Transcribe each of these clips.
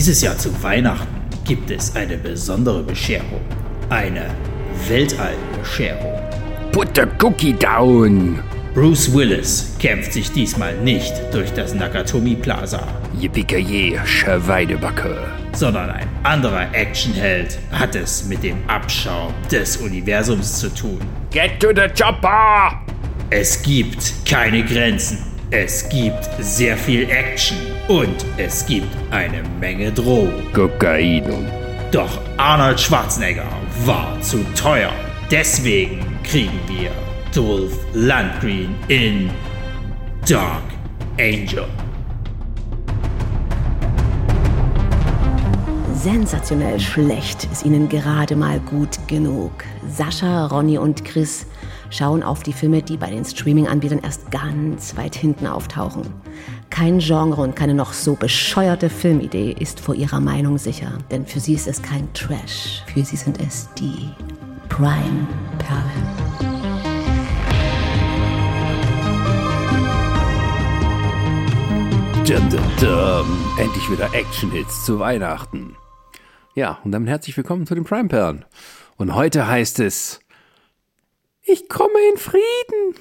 dieses Jahr zu Weihnachten gibt es eine besondere Bescherung. Eine Weltallbescherung. Put the cookie down. Bruce Willis kämpft sich diesmal nicht durch das Nakatomi Plaza, Yippie Schweinebacke. sondern ein anderer Actionheld hat es mit dem Abschaum des Universums zu tun. Get to the chopper! Es gibt keine Grenzen. Es gibt sehr viel Action und es gibt eine Menge Drogen. Kokain. Doch Arnold Schwarzenegger war zu teuer. Deswegen kriegen wir Dolph Lundgren in Dark Angel. Sensationell schlecht ist ihnen gerade mal gut genug. Sascha, Ronny und Chris schauen auf die Filme, die bei den Streaming-Anbietern erst ganz weit hinten auftauchen. Kein Genre und keine noch so bescheuerte Filmidee ist vor ihrer Meinung sicher, denn für sie ist es kein Trash. Für sie sind es die Prime-Perlen. Endlich wieder Action-Hits zu Weihnachten. Ja, und damit herzlich willkommen zu den Prime Perlen. Und heute heißt es, ich komme in Frieden.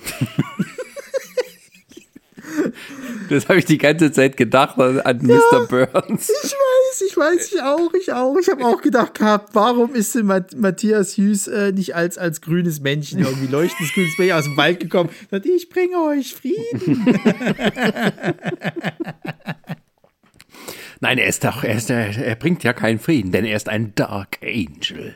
das habe ich die ganze Zeit gedacht an, an Mr. Burns. Ich weiß, ich weiß, ich auch, ich auch. Ich habe auch gedacht gehabt, warum ist denn Mat Matthias Hughes äh, nicht als, als grünes Männchen, irgendwie leuchtendes grünes Männchen aus dem Wald gekommen? Sagt, ich bringe euch Frieden. Nein, er ist doch, er, ist, er bringt ja keinen Frieden, denn er ist ein Dark Angel.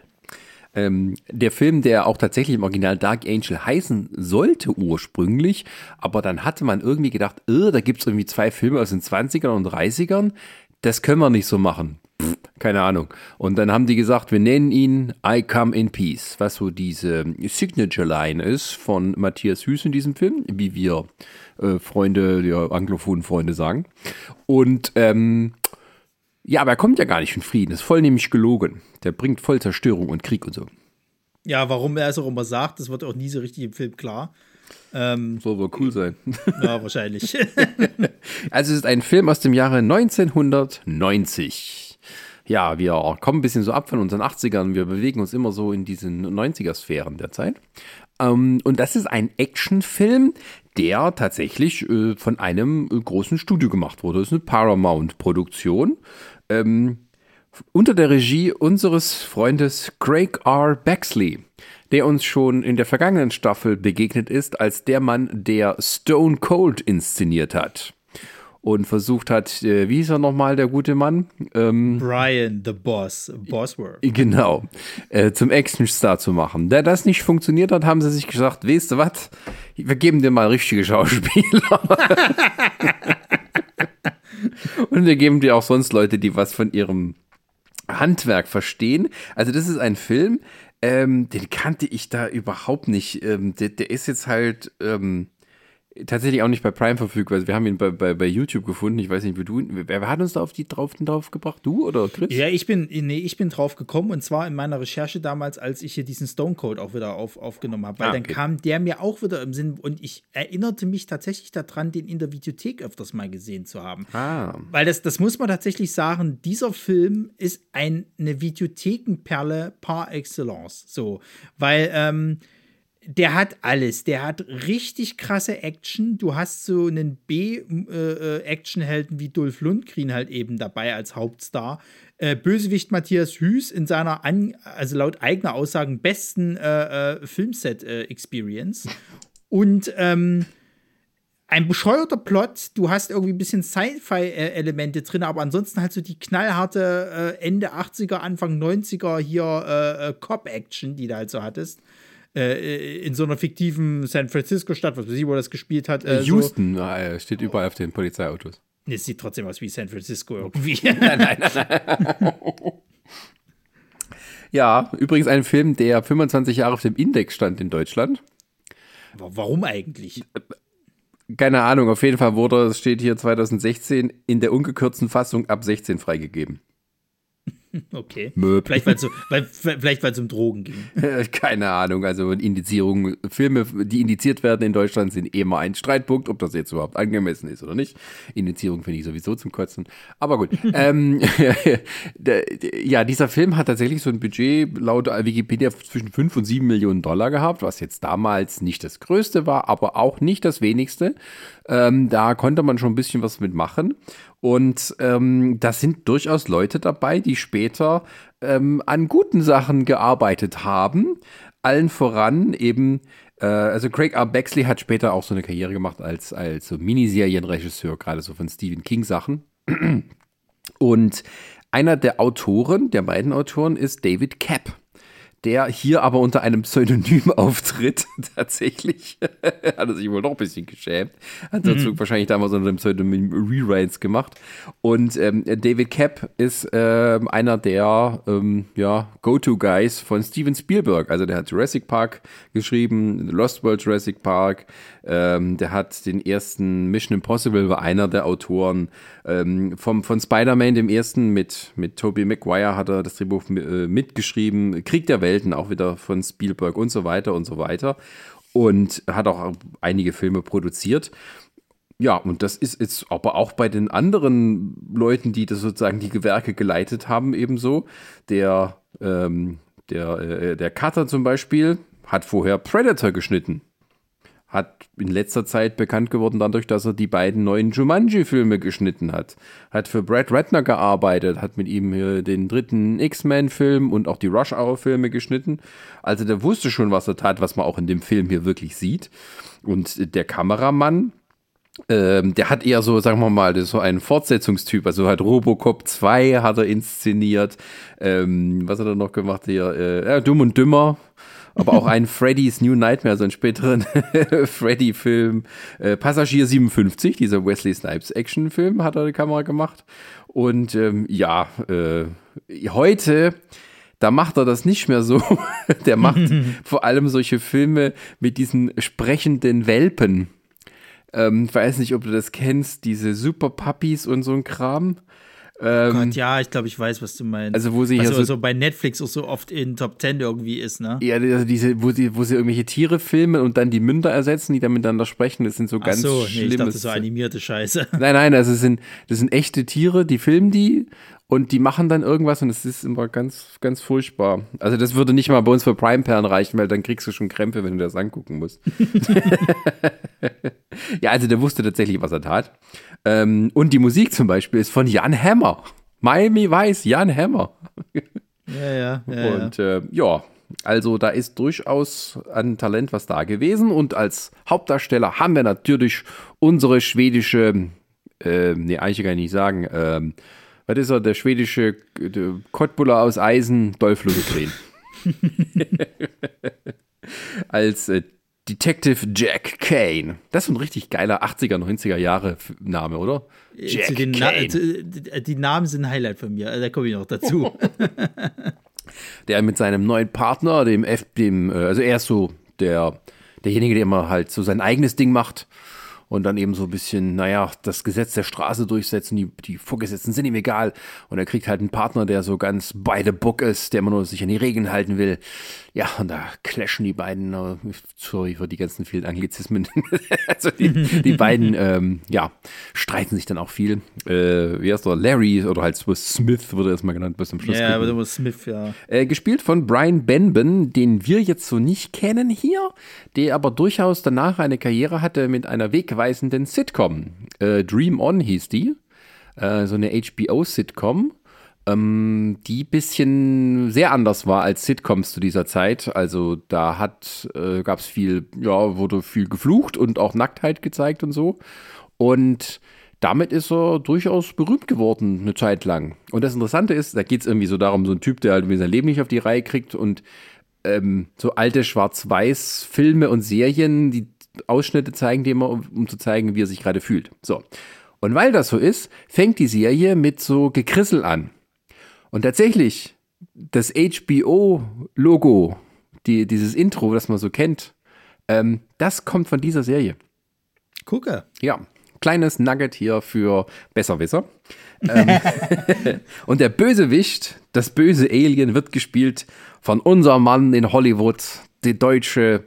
Ähm, der Film, der auch tatsächlich im Original Dark Angel heißen sollte ursprünglich, aber dann hatte man irgendwie gedacht, äh, da gibt's irgendwie zwei Filme aus den 20ern und 30ern, das können wir nicht so machen. Keine Ahnung. Und dann haben die gesagt, wir nennen ihn I Come in Peace, was so diese Signature Line ist von Matthias Hüß in diesem Film, wie wir äh, Freunde, ja, anglophonen Freunde sagen. Und ähm, ja, aber er kommt ja gar nicht in Frieden, ist voll nämlich gelogen. Der bringt voll Zerstörung und Krieg und so. ja, warum er es auch immer sagt, das wird auch nie so richtig im Film klar. Ähm, Soll wohl cool sein. ja, wahrscheinlich. Also es ist ein Film aus dem Jahre 1990. Ja, wir kommen ein bisschen so ab von unseren 80ern. Wir bewegen uns immer so in diesen 90er-Sphären der Zeit. Ähm, und das ist ein Actionfilm, der tatsächlich äh, von einem äh, großen Studio gemacht wurde. Das ist eine Paramount-Produktion. Ähm, unter der Regie unseres Freundes Craig R. Baxley, der uns schon in der vergangenen Staffel begegnet ist als der Mann, der Stone Cold inszeniert hat. Und versucht hat, äh, wie hieß er nochmal, der gute Mann? Ähm, Brian, the Boss, Bosworth. Genau, äh, zum Actionstar zu machen. Da das nicht funktioniert hat, haben sie sich gesagt, weißt du was, wir geben dir mal richtige Schauspieler. Und wir geben dir auch sonst Leute, die was von ihrem Handwerk verstehen. Also das ist ein Film, ähm, den kannte ich da überhaupt nicht. Ähm, der, der ist jetzt halt ähm, tatsächlich auch nicht bei Prime verfügbar. Also wir haben ihn bei, bei, bei YouTube gefunden. Ich weiß nicht, wie du. Wer, wer hat uns da auf die drauf, drauf gebracht? Du oder Chris? Ja, ich bin, nee, ich bin drauf gekommen und zwar in meiner Recherche damals, als ich hier diesen Stone Cold auch wieder auf, aufgenommen habe, weil Ah, dann okay. kam der mir auch wieder im Sinn und ich erinnerte mich tatsächlich daran, den in der Videothek öfters mal gesehen zu haben. Ah. Weil das, das muss man tatsächlich sagen, dieser Film ist ein, eine Videothekenperle par excellence. So, weil ähm, der hat alles. Der hat richtig krasse Action. Du hast so einen B-Actionhelden wie Dolph Lundgren halt eben dabei als Hauptstar. Äh, Bösewicht Matthias Hüß in seiner, an, also laut eigener Aussagen, besten äh, äh, Filmset-Experience. Und ähm, ein bescheuerter Plot, du hast irgendwie ein bisschen Sci-Fi-Elemente drin, aber ansonsten halt so die knallharte äh, Ende 80er, Anfang 90er hier äh, äh, Cop-Action, die du halt so hattest. Äh, in so einer fiktiven San Francisco-Stadt, was weiß ich, wo das gespielt hat. Äh, So. Houston äh, steht überall auf den Polizeiautos. Nee, Es sieht trotzdem aus wie San Francisco irgendwie. Ja, übrigens ein Film, der 25 Jahre auf dem Index stand in Deutschland. Warum eigentlich? Keine Ahnung, auf jeden Fall wurde, es steht hier 2016, in der ungekürzten Fassung ab 16 freigegeben. Okay. Möb. Vielleicht, weil es um Drogen ging. Keine Ahnung, also Indizierung, Filme, die indiziert werden in Deutschland, sind immer ein Streitpunkt, ob das jetzt überhaupt angemessen ist oder nicht. Indizierung finde ich sowieso zum Kotzen. Aber gut. ähm, ja, dieser Film hat tatsächlich so ein Budget laut Wikipedia zwischen 5 und 7 Millionen Dollar gehabt, was jetzt damals nicht das größte war, aber auch nicht das wenigste. Ähm, da konnte man schon ein bisschen was mitmachen. Und ähm, da sind durchaus Leute dabei, die später ähm, an guten Sachen gearbeitet haben. Allen voran eben, äh, also Craig R. Bexley hat später auch so eine Karriere gemacht als, als so Miniserienregisseur, gerade so von Stephen King Sachen. Und einer der Autoren, der beiden Autoren, ist David Kapp der hier aber unter einem Pseudonym auftritt, tatsächlich. hat er sich wohl noch ein bisschen geschämt. Hat dazu mhm. wahrscheinlich damals unter dem Pseudonym Rewrites gemacht. Und ähm, David Kapp ist ähm, einer der ähm, ja, Go-To-Guys von Steven Spielberg. Also der hat Jurassic Park geschrieben, Lost World Jurassic Park. Ähm, der hat den ersten Mission Impossible, war einer der Autoren. Ähm, vom, von Spider-Man, dem ersten mit, mit Tobey Maguire, hat er das Drehbuch äh, mitgeschrieben. Krieg der Welt Welten, auch wieder von Spielberg und so weiter und so weiter. Und hat auch einige Filme produziert. Ja, und das ist jetzt aber auch bei den anderen Leuten, die das sozusagen die Gewerke geleitet haben, ebenso. Der, ähm, der, äh, der Cutter zum Beispiel hat vorher Predator geschnitten hat in letzter Zeit bekannt geworden dadurch, dass er die beiden neuen Jumanji-Filme geschnitten hat. Hat für Brad Ratner gearbeitet, hat mit ihm den dritten X-Men-Film und auch die Rush-Hour-Filme geschnitten. Also der wusste schon, was er tat, was man auch in dem Film hier wirklich sieht. Und der Kameramann, ähm, der hat eher so, sagen wir mal, so einen Fortsetzungstyp. Also hat Robocop 2 hat er inszeniert. Ähm, was hat er noch gemacht hier? Äh, ja, Dumm und Dümmer aber auch ein Freddy's New Nightmare, so einen späteren Freddy-Film. Äh, Passagier 57, dieser Wesley Snipes Action-Film, hat er die Kamera gemacht. Und ähm, ja, äh, heute da macht er das nicht mehr so. Der macht vor allem solche Filme mit diesen sprechenden Welpen. Ähm, ich weiß nicht, ob du das kennst, diese Super Puppies und so ein Kram. Ähm, oh Gott, ja, ich glaube, ich weiß, was du meinst. Also, wo sie also, hier so, so, bei Netflix auch so oft in Top Ten irgendwie ist, ne? Ja, also diese, wo sie, wo sie irgendwelche Tiere filmen und dann die Münder ersetzen, die dann miteinander sprechen, das sind so ganz Ach so, nee, ich dachte, so animierte Scheiße. Nein, nein, also das sind, das sind echte Tiere, die filmen die und die machen dann irgendwas und es ist immer ganz, ganz furchtbar. Also das würde nicht mal bei uns für Prime-Perlen reichen, weil dann kriegst du schon Krämpfe, wenn du das angucken musst. ja, also der wusste tatsächlich, was er tat. Ähm, und die Musik zum Beispiel ist von Jan Hammer. Miami Weiß, Jan Hammer. Ja, ja. ja und äh, ja, also da ist durchaus an Talent was da gewesen. Und als Hauptdarsteller haben wir natürlich unsere schwedische, äh, nee, eigentlich kann ich nicht sagen, ähm, was ist er, der schwedische Kottbuller aus Eisen, Dolph Lundgren. als äh, Detective Jack Kane. Das ist ein richtig geiler 80er, 90er Jahre Name, oder? Äh, Jack Kane. Na die Namen sind ein Highlight von mir, da komme ich noch dazu. der mit seinem neuen Partner, dem F, dem, äh, also er ist so der, derjenige, der immer halt so sein eigenes Ding macht und dann eben so ein bisschen, naja, das Gesetz der Straße durchsetzen, die, die Vorgesetzten sind ihm egal und er kriegt halt einen Partner, der so ganz by the book ist, der immer nur sich an die Regeln halten will ja, und da clashen die beiden, äh, sorry für die ganzen vielen Anglizismen, also die, die beiden, ähm, ja, streiten sich dann auch viel. Äh, wie heißt der? Larry oder halt Smith wurde erstmal genannt bis zum Schluss. Ja, aber Smith, ja. Äh, gespielt von Brian Benben, den wir jetzt so nicht kennen hier, der aber durchaus danach eine Karriere hatte mit einer wegweisenden Sitcom. Äh, Dream On hieß die. Äh, so eine HBO-Sitcom ähm, die bisschen sehr anders war als Sitcoms zu dieser Zeit. Also da hat, äh, gab es viel, ja, wurde viel geflucht und auch Nacktheit gezeigt und so. Und damit ist er durchaus berühmt geworden, eine Zeit lang. Und das Interessante ist, da geht es irgendwie so darum, so ein Typ, der halt sein Leben nicht auf die Reihe kriegt und ähm, so alte Schwarz-Weiß-Filme und Serien, die Ausschnitte zeigen die immer, um, um zu zeigen, wie er sich gerade fühlt. So. Und weil das so ist, fängt die Serie mit so Gekrissel an. Und tatsächlich, das HBO-Logo, die, dieses Intro, das man so kennt, ähm, das kommt von dieser Serie. Gucke. Ja, kleines Nugget hier für Besserwisser. ähm, und der Bösewicht, das böse Alien, wird gespielt von unserem Mann in Hollywood, die deutsche,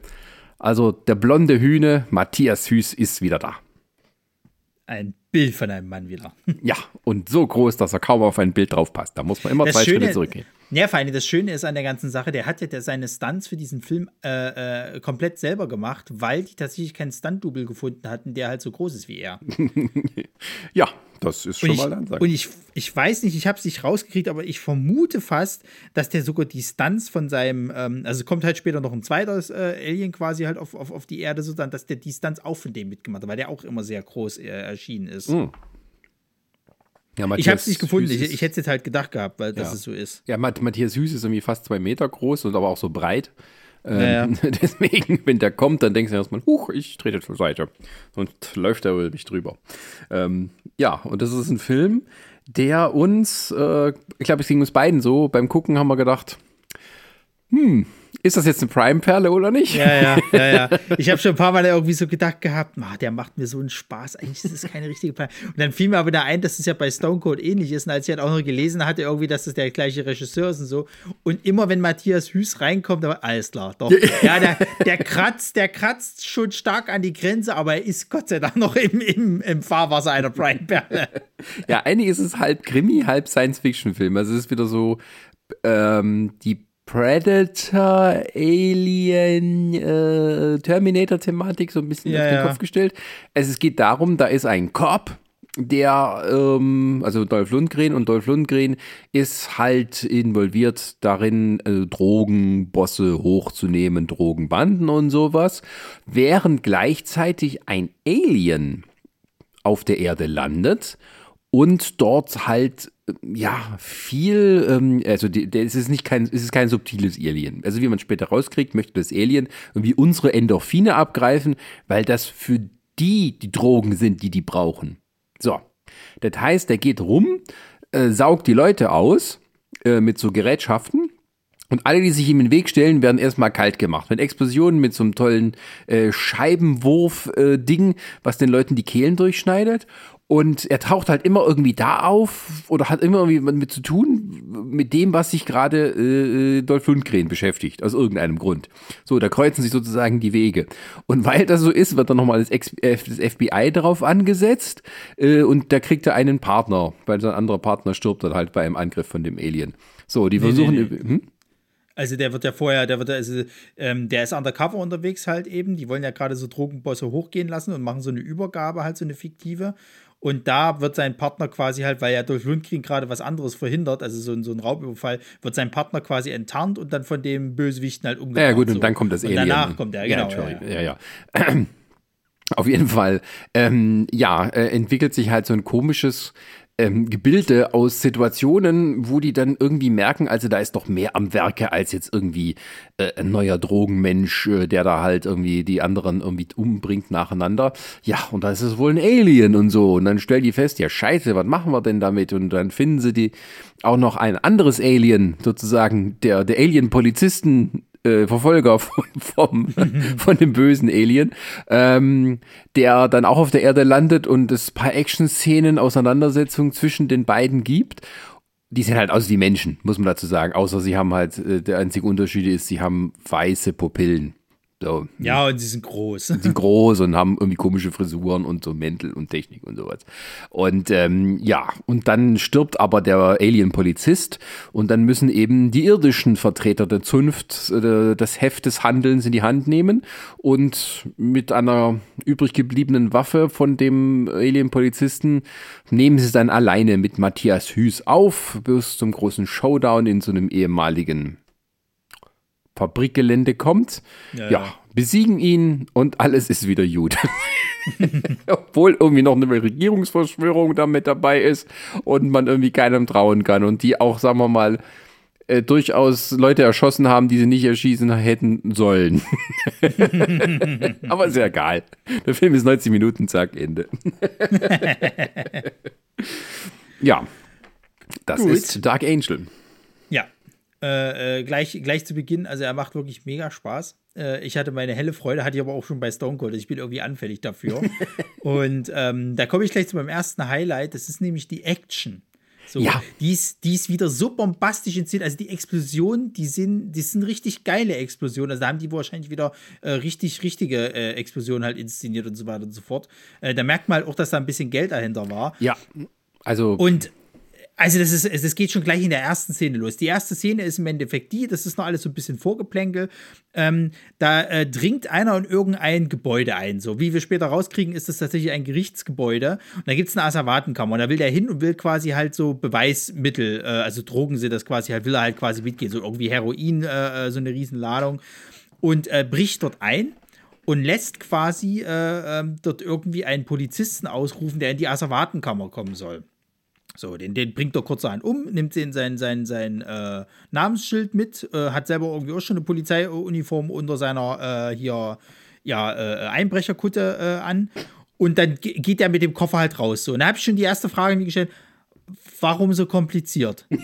also der blonde Hühne, Matthias Hüß ist wieder da. Ein Bild von einem Mann wieder. Ja, und so groß, dass er kaum auf ein Bild drauf passt. Da muss man immer Das zwei Schöne- Schritte zurückgehen. Ja, vor allem das Schöne ist an der ganzen Sache, der hat ja seine Stunts für diesen Film äh, äh, komplett selber gemacht, weil die tatsächlich keinen Stunt-Double gefunden hatten, der halt so groß ist wie er. Ja, das ist schon ich, mal ein Ansage. und ich, ich weiß nicht, ich habe es nicht rausgekriegt, aber ich vermute fast, dass der sogar die Stunts von seinem, ähm, also kommt halt später noch ein zweites äh, Alien quasi halt auf, auf, auf die Erde, so dann, dass der die Stunts auch von dem mitgemacht hat, weil der auch immer sehr groß äh, erschienen ist. Hm, Ja, Ich habe es nicht gefunden, ich, ich hätte es jetzt halt gedacht gehabt, weil das Ja. es so ist. Ja, Matt- Matthias Hüß ist irgendwie fast zwei Meter groß und aber auch so breit. Ähm, Ja, Deswegen, wenn der kommt, dann denkst du erstmal, huch, ich trete zur Seite. Und läuft er über mich drüber. Ähm, ja, und das ist ein Film, der uns, äh, ich glaube, es ging uns beiden so, beim Gucken haben wir gedacht, hm, ist das jetzt eine Prime-Perle oder nicht? Ja, ja, ja, ja. Ich habe schon ein paar Mal irgendwie so gedacht gehabt, "Ah, der macht mir so einen Spaß. Eigentlich ist das keine richtige Plan. Und dann fiel mir aber da ein, dass es ja bei Stone Cold ähnlich ist. Und als ich halt auch noch gelesen hatte, irgendwie, dass das der gleiche Regisseur ist und so. Und immer wenn Matthias Hüß reinkommt, aber alles klar, doch. Ja, der, der kratzt, der kratzt schon stark an die Grenze, aber er ist Gott sei Dank noch im, im, im Fahrwasser einer Prime-Perle. Ja, eigentlich ist es halb Krimi, halb Science-Fiction-Film. Also es ist wieder so ähm, die Predator, Alien, äh, Terminator-Thematik so ein bisschen Ja, auf den ja. Kopf gestellt. Also es geht darum, da ist ein Cop, der, ähm, also Dolph Lundgren und Dolph Lundgren ist halt involviert darin, äh, Drogenbosse hochzunehmen, Drogenbanden und sowas, während gleichzeitig ein Alien auf der Erde landet und dort halt ja viel, ähm, also die, der, es ist nicht kein, es ist kein subtiles Alien. Also wie man später rauskriegt, möchte das Alien irgendwie unsere Endorphine abgreifen, weil das für die die Drogen sind, die die brauchen. So, das heißt, der geht rum, äh, saugt die Leute aus äh, mit so Gerätschaften und alle, die sich ihm in den Weg stellen, werden erstmal kalt gemacht. Mit Explosionen, mit so einem tollen äh, Scheibenwurf-Ding, was den Leuten die Kehlen durchschneidet. Und er taucht halt immer irgendwie da auf oder hat immer irgendwie mit zu tun mit dem, was sich gerade äh, Dolph Lundgren beschäftigt, aus irgendeinem Grund. So, da kreuzen sich sozusagen die Wege. Und weil das so ist, wird dann nochmal das, äh, das FBI darauf angesetzt äh, und da kriegt er einen Partner, weil sein anderer Partner stirbt dann halt bei einem Angriff von dem Alien. So, die versuchen. nee, Hm? Also der wird ja vorher, der wird also, ähm, der ist undercover unterwegs halt eben. Die wollen ja gerade so Drogenbosse hochgehen lassen und machen so eine Übergabe, halt so eine fiktive. Und da wird sein Partner quasi halt, weil ja durch Lundgren gerade was anderes verhindert, also so, ein- so ein Raubüberfall, wird sein Partner quasi enttarnt und dann von dem Bösewichten halt umgebracht. Ja, gut, und so. dann kommt das und Alien. danach kommt er, genau. Ja, ja. ja, ja. Auf jeden Fall, ähm, ja, äh, entwickelt sich halt so ein komisches ähm, Gebilde aus Situationen, wo die dann irgendwie merken, also da ist doch mehr am Werke als jetzt irgendwie äh, ein neuer Drogenmensch, äh, der da halt irgendwie die anderen irgendwie umbringt nacheinander. Ja, und da ist es wohl ein Alien und so. Und dann stellen die fest, ja scheiße, was machen wir denn damit? Und dann finden sie die auch noch ein anderes Alien, sozusagen, der, der Alien-Polizisten äh, Verfolger von, vom, von dem bösen Alien, ähm, der dann auch auf der Erde landet und es paar Action-Szenen, Auseinandersetzungen zwischen den beiden gibt. Die sehen halt aus wie Menschen, muss man dazu sagen. Außer sie haben halt, äh, der einzige Unterschied ist, sie haben weiße Pupillen. So, ja, und sie sind groß. sind groß und haben irgendwie komische Frisuren und so Mäntel und Technik und sowas. Und ähm, ja, und dann stirbt aber der Alien-Polizist und dann müssen eben die irdischen Vertreter der Zunft äh, das Heft des Handelns in die Hand nehmen und mit einer übrig gebliebenen Waffe von dem Alien-Polizisten nehmen sie es dann alleine mit Matthias Hüß auf bis zum großen Showdown in so einem ehemaligen Fabrikgelände kommt. Ja, ja. besiegen ihn und alles ist wieder gut. Obwohl irgendwie noch eine Regierungsverschwörung da mit dabei ist und man irgendwie keinem trauen kann und die auch, sagen wir mal, äh, durchaus Leute erschossen haben, die sie nicht erschießen hätten sollen. Aber ist ja egal. Der Film ist 90 Minuten, zack, Ende. ja, das Gut. ist Dark Angel. Äh, äh, gleich, gleich zu Beginn, also er macht wirklich mega Spaß. Äh, ich hatte meine helle Freude, hatte ich aber auch schon bei Stone Cold. Ich bin irgendwie anfällig dafür. und ähm, da komme ich gleich zu meinem ersten Highlight. Das ist nämlich die Action. So, Ja. die, ist, die ist wieder so bombastisch inszeniert. Also die Explosionen, die sind, die sind richtig geile Explosionen. Also da haben die wahrscheinlich wieder äh, richtig, richtige äh, Explosionen halt inszeniert und so weiter und so fort. Äh, da merkt man halt auch, dass da ein bisschen Geld dahinter war. Ja, also Und also das ist, es geht schon gleich in der ersten Szene los. Die erste Szene ist im Endeffekt die, das ist noch alles so ein bisschen Vorgeplänkel. Ähm, da äh, dringt einer in irgendein Gebäude ein. So wie wir später rauskriegen, ist das tatsächlich ein Gerichtsgebäude. Und da gibt es eine Asservatenkammer. Und da will der hin und will quasi halt so Beweismittel, äh, also Drogen sind das quasi, halt will er halt quasi mitgehen. So irgendwie Heroin, äh, äh, so eine Riesenladung. Und äh, bricht dort ein und lässt quasi äh, ähm, dort irgendwie einen Polizisten ausrufen, der in die Asservatenkammer kommen soll. So, den, den bringt er kurzerhand um, nimmt den sein, sein, sein äh, Namensschild mit, äh, hat selber irgendwie auch schon eine Polizeiuniform unter seiner äh, hier, ja, äh, Einbrecherkutte äh, an. Und dann ge- geht er mit dem Koffer halt raus. So, und da habe ich schon die erste Frage gestellt: Warum so kompliziert?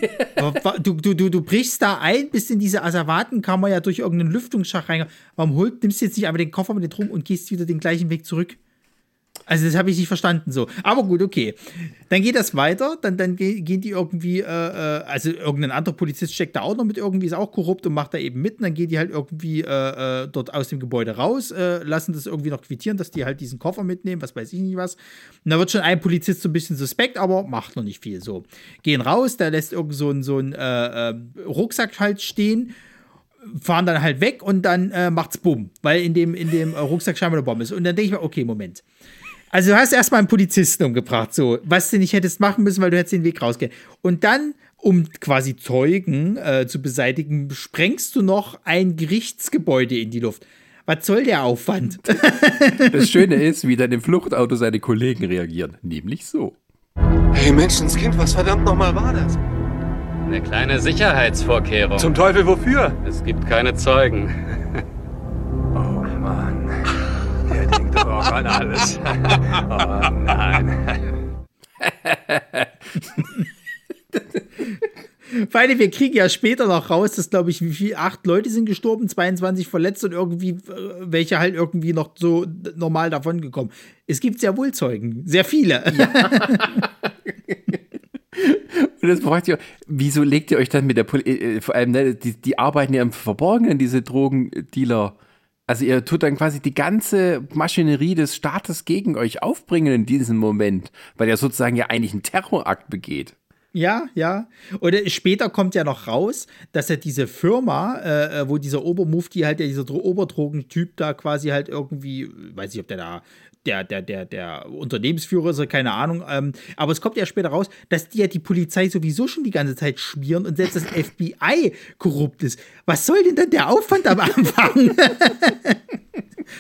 Du, du, du, du brichst da ein, bist in diese Asservatenkammer ja durch irgendeinen Lüftungsschacht rein. Warum holt, nimmst du jetzt nicht einfach den Koffer mit dir drum und gehst wieder den gleichen Weg zurück? Also das habe ich nicht verstanden so. Aber gut, okay. Dann geht das weiter, dann, dann ge- gehen die irgendwie, äh, äh, also irgendein anderer Polizist steckt da auch noch mit irgendwie, ist auch korrupt und macht da eben mit. Und dann gehen die halt irgendwie äh, äh, dort aus dem Gebäude raus, äh, lassen das irgendwie noch quittieren, dass die halt diesen Koffer mitnehmen, was weiß ich nicht was. Und da wird schon ein Polizist so ein bisschen suspekt, aber macht noch nicht viel so. Gehen raus, da lässt irgend so ein, so ein äh, Rucksack halt stehen fahren dann halt weg und dann äh, macht's bumm, weil in dem, in dem Rucksack scheinbar eine Bombe ist. Und dann denke ich mir, okay, Moment. Also du hast erstmal einen Polizisten umgebracht, so, was du nicht hättest machen müssen, weil du hättest den Weg rausgehen. Und dann, um quasi Zeugen äh, zu beseitigen, sprengst du noch ein Gerichtsgebäude in die Luft. Was soll der Aufwand? das Schöne ist, wie dann im Fluchtauto seine Kollegen reagieren. Nämlich so. Hey Menschenskind, was verdammt nochmal war das? Eine kleine Sicherheitsvorkehrung. Zum Teufel wofür? es gibt keine Zeugen. Auch an alles. Oh nein. Vor allem, wir kriegen ja später noch raus, dass, glaube ich, wie viel, acht Leute sind gestorben, 22 verletzt und irgendwie, äh, welche halt irgendwie noch so normal davon gekommen. Es gibt sehr wohl Zeugen, sehr viele. Und das fragt ihr, wieso legt ihr euch dann mit der Polizei, vor allem, ne, die, die arbeiten ja im Verborgenen, diese Drogendealer. Also ihr tut dann quasi die ganze Maschinerie des Staates gegen euch aufbringen in diesem Moment, weil er sozusagen ja eigentlich einen Terrorakt begeht. Ja, ja. Oder später kommt ja noch raus, dass er diese Firma, äh, äh, wo dieser Obermufti halt, der dieser Dro Oberdrogentyp da quasi halt irgendwie, weiß ich, ob der da der, der, der, der Unternehmensführer ist, oder keine Ahnung. Ähm, aber es kommt ja später raus, dass die ja die Polizei sowieso schon die ganze Zeit schmieren und selbst das FBI korrupt ist. Was soll denn dann der Aufwand am Anfang?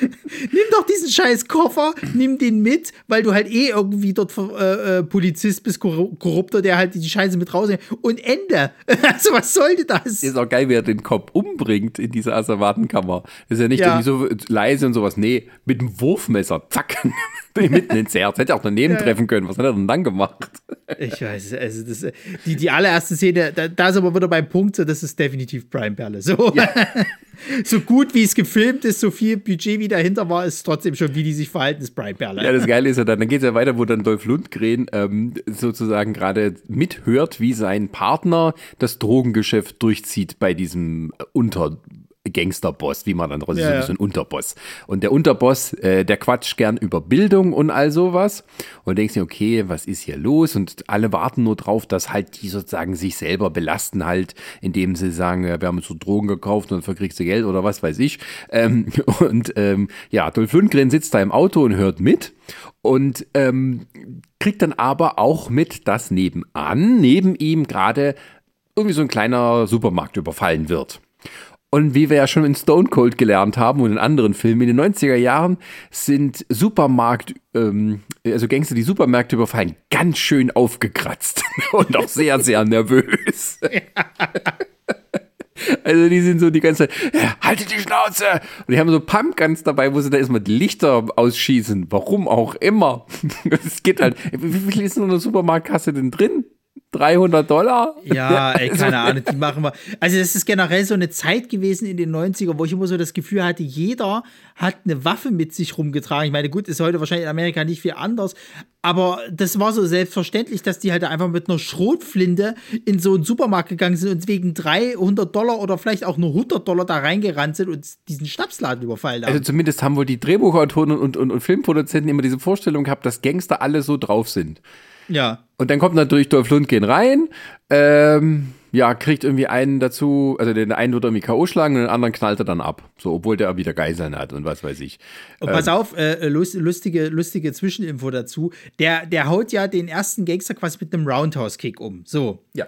nimm doch diesen scheiß Koffer, nimm den mit, weil du halt eh irgendwie dort äh, äh, Polizist bist, Korru- Korrupter, der halt die Scheiße mit rausnimmt. Und Ende. Also was sollte das? Ist auch geil, wie er den Kopf umbringt in dieser Asservatenkammer. Das ist ja nicht Ja. irgendwie so leise und sowas. Nee, mit dem Wurfmesser, zack, mitten ins Herz. Hätte auch daneben treffen können. Was hat er denn dann gemacht? Ich weiß, also das, die, die allererste Szene, da, da ist aber wieder beim Punkt, so, das ist definitiv Prime Perle. So, so gut wie es gefilmt ist, so viel Budget wie dahinter war, ist trotzdem schon, wie die sich verhalten, ist Prime Perle. Ja, das Geile ist ja dann, dann geht es ja weiter, wo dann Dolph Lundgren ähm, sozusagen gerade mithört, wie sein Partner das Drogengeschäft durchzieht bei diesem Unter Gangsterboss, wie man dann raus Ja, so ja. ein Unterboss. Und der Unterboss, äh, der quatscht gern über Bildung und all sowas. Und denkst dir, okay, was ist hier los? Und alle warten nur drauf, dass halt die sozusagen sich selber belasten halt, indem sie sagen, ja, wir haben uns so Drogen gekauft und dafür kriegst du Geld oder was weiß ich. Ähm, und ähm, ja, Dolph Lundgren sitzt da im Auto und hört mit und ähm, kriegt dann aber auch mit, dass nebenan, neben ihm gerade irgendwie so ein kleiner Supermarkt überfallen wird. Und wie wir ja schon in Stone Cold gelernt haben und in anderen Filmen, in den 90er Jahren sind Supermarkt, ähm, also Gangster, die Supermärkte überfallen, ganz schön aufgekratzt und auch sehr, sehr nervös. Also die sind so die ganze Zeit, haltet die Schnauze! Und die haben so Pumpguns dabei, wo sie da erstmal die Lichter ausschießen. Warum auch immer. Es geht halt, wie wie viel ist in einer Supermarktkasse denn drin? 300 Dollar? Ja, ey, keine Ahnung, die machen wir. Also, das ist generell so eine Zeit gewesen in den 90er, wo ich immer so das Gefühl hatte, jeder hat eine Waffe mit sich rumgetragen. Ich meine, gut, ist heute wahrscheinlich in Amerika nicht viel anders, aber das war so selbstverständlich, dass die halt einfach mit einer Schrotflinte in so einen Supermarkt gegangen sind und wegen 300 Dollar oder vielleicht auch nur 100 Dollar da reingerannt sind und diesen Schnapsladen überfallen haben. Also zumindest haben wohl die Drehbuchautoren und, und, und Filmproduzenten immer diese Vorstellung gehabt, dass Gangster alle so drauf sind. Ja. Und dann kommt natürlich Dolph Lundgren rein, ähm, ja, kriegt irgendwie einen dazu, also den einen wird irgendwie K.O. schlagen und den anderen knallt er dann ab. So, obwohl der wieder Geiseln hat und was weiß ich. Und pass auf, äh, lust- lustige, lustige Zwischeninfo dazu. Der, der haut ja den ersten Gangster quasi mit einem Roundhouse-Kick um. So. Ja.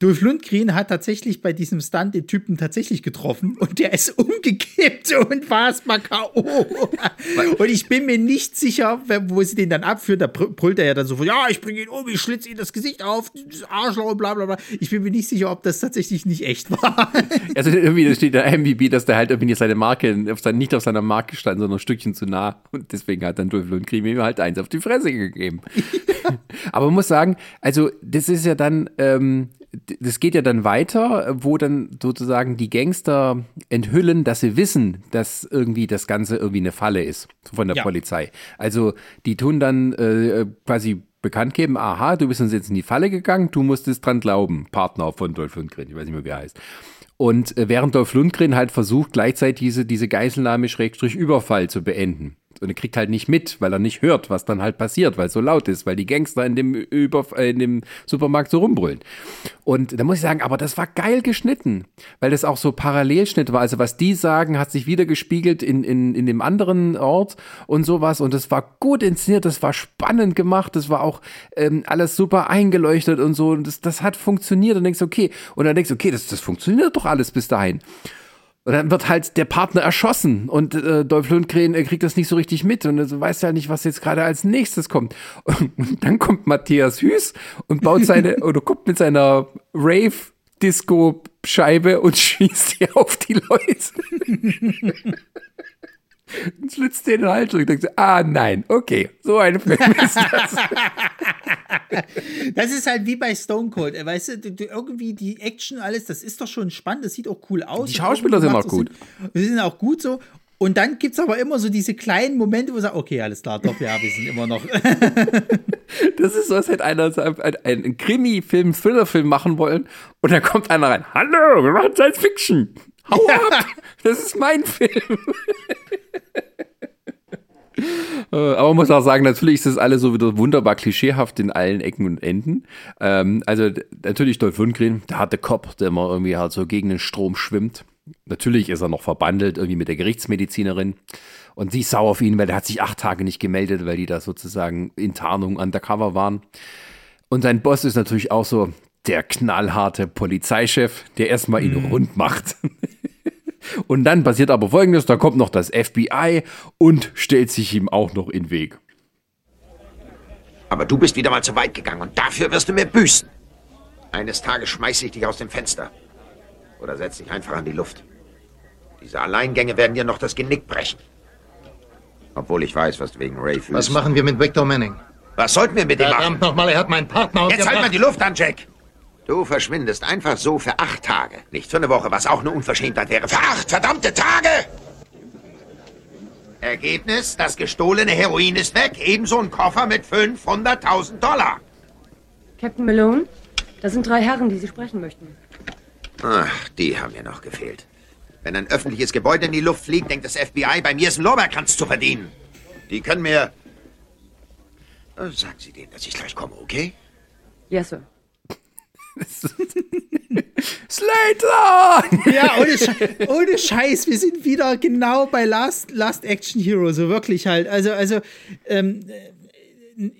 Dolph Lundgren hat tatsächlich bei diesem Stunt den Typen tatsächlich getroffen und der ist umgekippt und war erstmal K.O. und ich bin mir nicht sicher, wo sie den dann abführen. Da brü- brüllt er ja dann so: von, Ja, ich bringe ihn um, ich schlitze ihm das Gesicht auf, dieses Arschloch und bla bla bla. Ich bin mir nicht sicher, ob das tatsächlich nicht echt war. Also irgendwie da steht der MVB, dass der halt irgendwie seine Marke, auf sein, nicht auf seiner Marke stand, sondern ein Stückchen zu nah. Und deswegen hat dann Dolph Lundgren ihm halt eins auf die Fresse gegeben. Aber man muss sagen, also das ist ja dann, ähm, das geht ja dann weiter, wo dann sozusagen die Gangster enthüllen, dass sie wissen, dass irgendwie das Ganze irgendwie eine Falle ist von der Ja. Polizei. Also die tun dann äh, quasi bekannt geben, aha, du bist uns jetzt in die Falle gegangen, du musstest dran glauben, Partner von Dolph Lundgren, ich weiß nicht mehr, wie er heißt. Und äh, während Dolph Lundgren halt versucht, gleichzeitig diese, diese Geiselnahme Schrägstrich Überfall zu beenden. Und er kriegt halt nicht mit, weil er nicht hört, was dann halt passiert, weil es so laut ist, weil die Gangster in dem, Über äh, in dem Supermarkt so rumbrüllen. Und da muss ich sagen, aber das war geil geschnitten, weil das auch so Parallelschnitt war. Also was die sagen, hat sich wieder gespiegelt in, in, in dem anderen Ort und sowas. Und das war gut inszeniert, das war spannend gemacht, das war auch ähm, alles super eingeleuchtet und so. Und das, das hat funktioniert. Und denkst, du, okay, und dann denkst du, okay, das, das funktioniert doch alles bis dahin. Und dann wird halt der Partner erschossen und äh, Dolph Lundgren äh, kriegt das nicht so richtig mit und also weiß ja nicht, was jetzt gerade als nächstes kommt. Und, dann kommt Matthias Hüß und baut seine oder guckt mit seiner Rave Disco Scheibe und schießt die auf die Leute. und schlitzt den halt und denkt so, ah nein, okay, so ein Film ist das. Das ist halt wie bei Stone Cold. äh, Weißt du, irgendwie die Action, alles, das ist doch schon spannend, das sieht auch cool aus. Die Schauspieler sind auch gut. Die sind auch gut so. Und dann gibt es aber immer so diese kleinen Momente, wo du sagst, okay, alles klar, doch, ja, wir sind immer noch. Das ist so, als hätte einer einen Krimi-Film, Thriller-Film machen wollen und dann kommt einer rein. Hallo, wir machen Science Fiction. Hau ab! Das ist mein Film. Äh, Aber man muss auch sagen, natürlich ist das alles so wieder wunderbar klischeehaft in allen Ecken und Enden. Ähm, also natürlich Dolph Lundgren, der harte Kopf, der immer irgendwie halt so gegen den Strom schwimmt. Natürlich ist er noch verbandelt irgendwie mit der Gerichtsmedizinerin. Und sie ist sauer auf ihn, weil er hat sich acht Tage nicht gemeldet, weil die da sozusagen in Tarnung undercover waren. Und sein Boss ist natürlich auch so der knallharte Polizeichef, der erstmal ihn rund macht. Und dann passiert aber folgendes, da kommt noch das FBI und stellt sich ihm auch noch in den Weg. Aber du bist wieder mal zu weit gegangen und dafür wirst du mir büßen. Eines Tages schmeiße ich dich aus dem Fenster. Oder setz dich einfach an die Luft. Diese Alleingänge werden dir noch das Genick brechen. Obwohl ich weiß, was du wegen Ray fühlst. Was machen wir mit Victor Manning? Was sollten wir mit dem machen? Verdammt nochmal, er hat meinen Partner Jetzt halt mal die Luft an, Jack! Du verschwindest einfach so für acht Tage. Nicht für eine Woche, was auch eine Unverschämtheit wäre. Für acht verdammte Tage! Ergebnis, das gestohlene Heroin ist weg. Ebenso ein Koffer mit 500.000 Dollar. Captain Malone, da sind drei Herren, die Sie sprechen möchten. Ach, die haben mir noch gefehlt. Wenn ein öffentliches Gebäude in die Luft fliegt, denkt das FBI, bei mir ist ein Lorbeerkranz zu verdienen. Die können mir... Äh, Sagen Sie denen, dass ich gleich komme, okay? Yes, Sir. Slater! Ja, ohne, Sche ohne Scheiß, wir sind wieder genau bei Last, Last Action Hero, so wirklich halt. Also, also, ähm, äh,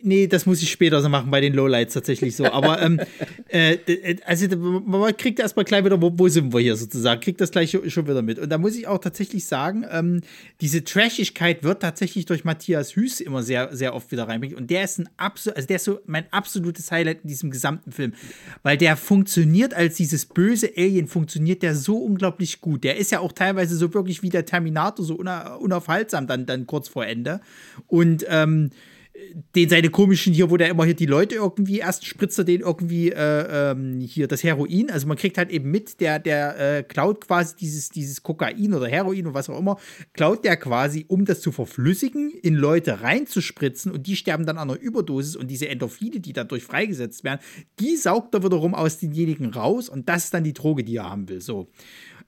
nee, das muss ich später so machen, bei den Lowlights tatsächlich so. Aber, ähm, äh, äh, also, man kriegt erstmal gleich wieder, wo, wo sind wir hier sozusagen, kriegt das gleich schon wieder mit. Und da muss ich auch tatsächlich sagen, ähm, diese Trashigkeit wird tatsächlich durch Matthias Hüß immer sehr, sehr oft wieder reinbringt. Und der ist ein absolut, also der ist so mein absolutes Highlight in diesem gesamten Film. Weil der funktioniert als dieses böse Alien, funktioniert der so unglaublich gut. Der ist ja auch teilweise so wirklich wie der Terminator, so una- unaufhaltsam dann, dann kurz vor Ende. Und ähm, den seine komischen hier, wo der immer hier die Leute irgendwie, erst spritzt er den irgendwie äh, ähm, hier das Heroin. Also man kriegt halt eben mit, der, der äh, klaut quasi dieses, dieses Kokain oder Heroin oder was auch immer, klaut der quasi, um das zu verflüssigen, in Leute reinzuspritzen und die sterben dann an einer Überdosis und diese Endorphine, die dadurch freigesetzt werden, die saugt er wiederum aus denjenigen raus und das ist dann die Droge, die er haben will. So.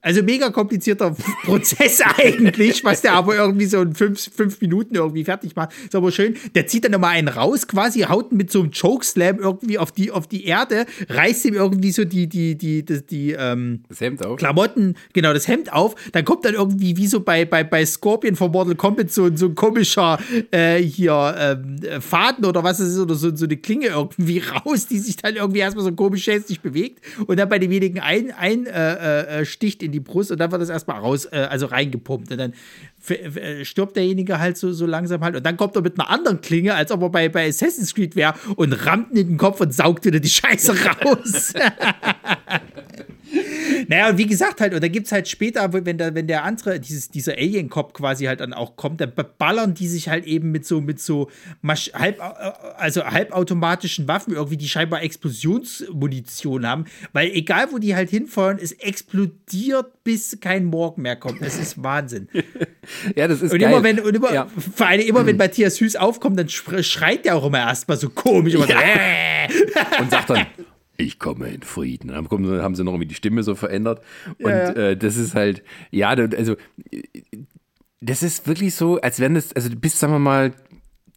Also mega komplizierter Prozess eigentlich, was der aber irgendwie so in fünf, fünf Minuten irgendwie fertig macht. Ist aber schön. Der zieht dann nochmal einen raus, quasi, haut mit so einem Chokeslam irgendwie auf die, auf die Erde, reißt ihm irgendwie so die, die, die, die, die ähm, Das Hemd auf. Klamotten, genau, das Hemd auf. Dann kommt dann irgendwie, wie so bei, bei, bei Scorpion von Mortal Kombat, so, so ein komischer äh, hier ähm, Faden oder was es ist, oder so, so eine Klinge irgendwie raus, die sich dann irgendwie erstmal so komisch hässlich bewegt und dann bei demjenigen ein, ein äh, äh, sticht in die Brust und dann wird das erstmal raus, äh, also reingepumpt. Und dann äh, stirbt derjenige halt so, so langsam halt. Und dann kommt er mit einer anderen Klinge, als ob er bei, bei Assassin's Creed wäre und rammt ihn in den Kopf und saugt wieder die Scheiße raus. Naja, und wie gesagt, halt, und da gibt es halt später, wenn der, wenn der andere, dieses, dieser Alien-Cop quasi halt dann auch kommt, dann ballern die sich halt eben mit so, mit so Masch halb, also halbautomatischen Waffen irgendwie, die scheinbar Explosionsmunition haben, weil egal wo die halt hinfeuern, es explodiert, bis kein Morgen mehr kommt. Es ist Wahnsinn. Ja, das ist Und geil. immer wenn, und immer, ja. vor allem immer wenn Matthias Süß aufkommt, dann schre- schreit der auch immer erstmal so komisch. Immer so, äh. und sagt dann, ich komme in Frieden. Dann haben sie noch irgendwie die Stimme so verändert. Und Ja, ja. Äh, das ist halt, ja, also das ist wirklich so, als wenn das, also bis, sagen wir mal,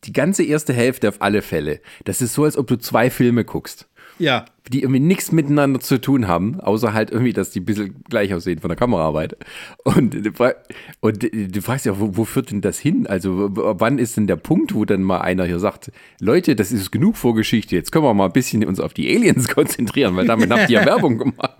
die ganze erste Hälfte auf alle Fälle. Das ist so, als ob du zwei Filme guckst. Ja. Die irgendwie nichts miteinander zu tun haben, außer halt irgendwie, dass die ein bisschen gleich aussehen von der Kameraarbeit. Und, und du fragst dich auch, wo, wo führt denn das hin? Also, wann ist denn der Punkt, wo dann mal einer hier sagt, Leute, das ist genug Vorgeschichte, jetzt können wir mal ein bisschen uns auf die Aliens konzentrieren, weil damit habt ihr ja Werbung gemacht.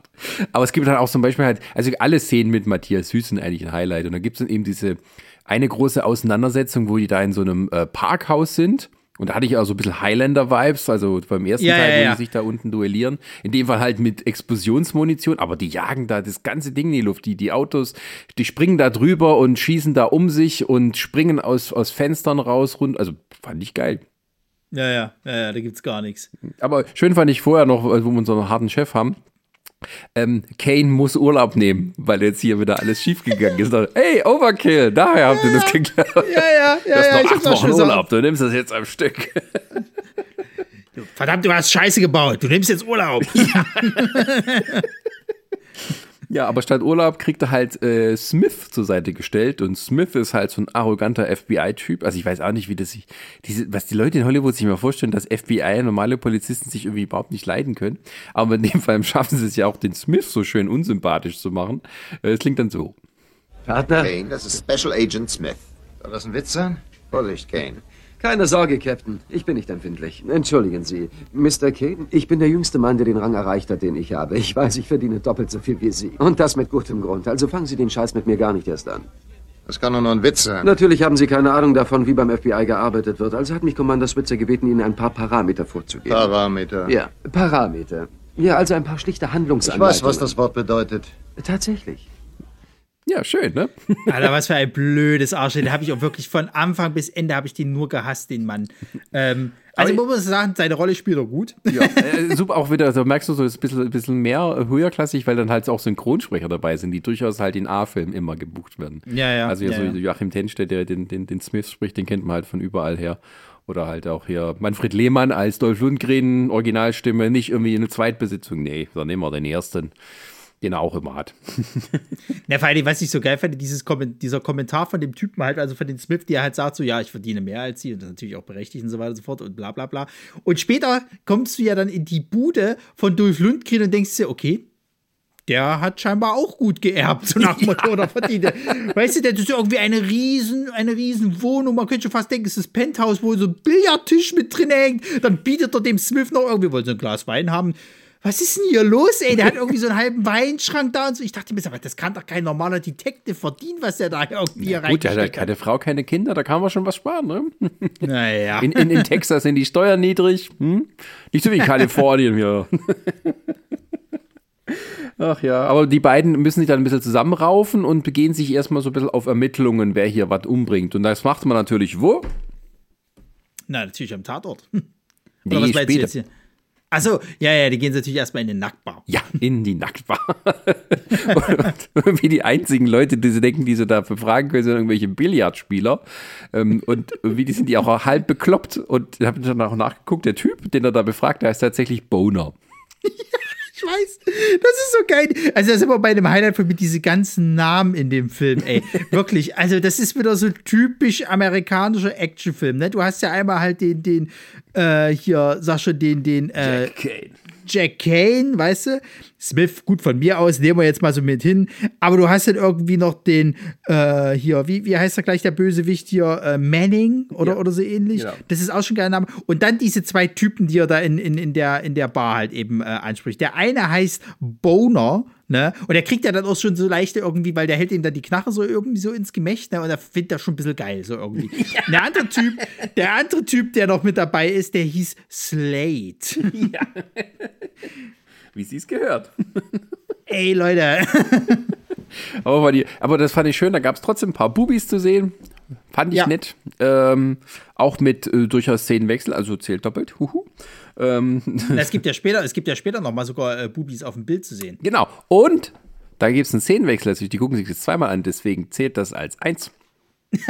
Aber es gibt dann auch zum Beispiel halt, also alle Szenen mit Matthias Süß sind eigentlich ein Highlight. Und da gibt es dann eben diese eine große Auseinandersetzung, wo die da in so einem äh, Parkhaus sind. Und da hatte ich auch so ein bisschen Highlander-Vibes, also beim ersten Ja, Teil, ja, wo ja. die sich da unten duellieren. In dem Fall halt mit Explosionsmunition, aber die jagen da das ganze Ding in die Luft. Die, die Autos, die springen da drüber und schießen da um sich und springen aus, aus Fenstern raus rund. Also fand ich geil. Ja, ja, ja, ja, da gibt's gar nichts. Aber schön fand ich vorher noch, wo wir unseren harten Chef haben. Ähm, Kane muss Urlaub nehmen, weil jetzt hier wieder alles schiefgegangen ist. Hey, Overkill, daher habt ihr das geklaut. Ja, ja, ja, Du hast ja, noch acht Wochen. Urlaub, du nimmst das jetzt am Stück. Verdammt, du hast Scheiße gebaut. Du nimmst jetzt Urlaub. Ja, aber statt Urlaub kriegt er halt äh, Smith zur Seite gestellt und Smith ist halt so ein arroganter FBI-Typ. Also ich weiß auch nicht, wie das sich, diese, was die Leute in Hollywood sich mal vorstellen, dass FBI normale Polizisten sich irgendwie überhaupt nicht leiden können. Aber in dem Fall schaffen sie es ja auch, den Smith so schön unsympathisch zu machen. Äh, Es klingt dann so. Partner? Kane, das ist Special Agent Smith. Soll das ein Witz sein? Vorsicht, Kane. Keine Sorge, Captain. Ich bin nicht empfindlich. Entschuldigen Sie. Mr. Kane, ich bin der jüngste Mann, der den Rang erreicht hat, den ich habe. Ich weiß, ich verdiene doppelt so viel wie Sie. Und das mit gutem Grund. Also fangen Sie den Scheiß mit mir gar nicht erst an. Das kann doch nur ein Witz sein. Natürlich haben Sie keine Ahnung davon, wie beim FBI gearbeitet wird. Also hat mich Commander Switzer gebeten, Ihnen ein paar Parameter vorzugeben. Parameter. Ja, Parameter. Ja, also ein paar schlichte Ich Handlungsanleitungen. weiß, was das Wort bedeutet. Tatsächlich. Ja, schön, ne? Alter, was für ein blödes Arsch. Den habe ich auch wirklich von Anfang bis Ende habe ich den nur gehasst, den Mann. Ähm, also man muss sagen, seine Rolle spielt er gut. Ja, äh, super auch wieder, da merkst du so, ist ein bisschen, ein bisschen mehr höherklassig, weil dann halt auch Synchronsprecher dabei sind, die durchaus halt in A-Filmen immer gebucht werden. Ja, ja, Also ja, ja, so ja. Joachim Tenstedt, der den, den, den Smith spricht, den kennt man halt von überall her. Oder halt auch hier Manfred Lehmann als Dolph Lundgren, Originalstimme, nicht irgendwie eine Zweitbesitzung. Nee, dann nehmen wir den ersten, den er auch immer hat. Na, vor allem, was ich so geil fand, dieses Komment dieser Kommentar von dem Typen halt, also von den Smith, der halt sagt so, ja, ich verdiene mehr als sie und das ist natürlich auch berechtigt und so weiter und so fort und bla bla bla. Und später kommst du ja dann in die Bude von Dolph Lundgren und denkst dir, okay, der hat scheinbar auch gut geerbt, so nach dem Motto, oder verdient. Weißt du, der ist irgendwie eine riesen, eine riesen Wohnung. Man könnte schon fast denken, es ist das Penthouse, wo so ein Billardtisch mit drin hängt. Dann bietet er dem Smith noch irgendwie, wollte so ein Glas Wein haben. Was ist denn hier los, ey? Der hat irgendwie so einen halben Weinschrank da und so. Ich dachte mir, aber das kann doch kein normaler Detective verdienen, was der da irgendwie ja, Gut, der hat halt keine Frau, keine Kinder, da kann man schon was sparen, ne? Naja. In, in, in Texas sind die Steuern niedrig. Hm? Nicht so wie in Kalifornien hier. Ach ja, aber die beiden müssen sich dann ein bisschen zusammenraufen und begehen sich erstmal so ein bisschen auf Ermittlungen, wer hier was umbringt. Und das macht man natürlich wo? Na, natürlich am Tatort. Nee, meinst du später. Achso, ja, ja, die gehen natürlich erstmal in den Nacktbar. Ja, in die Nacktbar. und wie die einzigen Leute, die sie denken, die sie da befragen können, sind irgendwelche Billardspieler. Ähm, und wie die sind die auch halb bekloppt. Und ich habe dann auch nachgeguckt, der Typ, den er da befragt, der heißt tatsächlich Boner. Ich weiß, das ist so geil. Also, da sind wir bei einem Highlight von mir, diese ganzen Namen in dem Film, ey. Wirklich, also, das ist wieder so typisch amerikanischer Actionfilm, ne? Du hast ja einmal halt den, den, äh, hier, Sascha, den, den, äh, Jack Kane. Jack Kane, weißt du? Smith, gut, von mir aus, nehmen wir jetzt mal so mit hin. Aber du hast dann irgendwie noch den, äh, hier, wie, wie heißt er gleich, der Bösewicht hier, äh, Manning oder, Ja. oder so ähnlich. Genau. Das ist auch schon ein geiler Name. Und dann diese zwei Typen, die er da in, in, in, der, in der Bar halt eben äh, anspricht. Der eine heißt Boner, ne? Und der kriegt ja dann auch schon so leichte irgendwie, weil der hält ihm dann die Knarre so irgendwie so ins Gemächt, ne? Und er findet das schon ein bisschen geil, so irgendwie. Der andere Typ, der andere Typ, der noch mit dabei ist, der hieß Slate. Wie sie es gehört. Ey, Leute. Aber, die, aber das fand ich schön, da gab es trotzdem ein paar Bubis zu sehen. Fand ich Ja. nett. Ähm, auch mit äh, durchaus Szenenwechsel, also zählt doppelt. Huhu. Ähm, es gibt ja später, es gibt ja später noch mal sogar äh, Bubis auf dem Bild zu sehen. genau. Und da gibt es einen Szenenwechsel, also die gucken sich das zweimal an, deswegen zählt das als eins.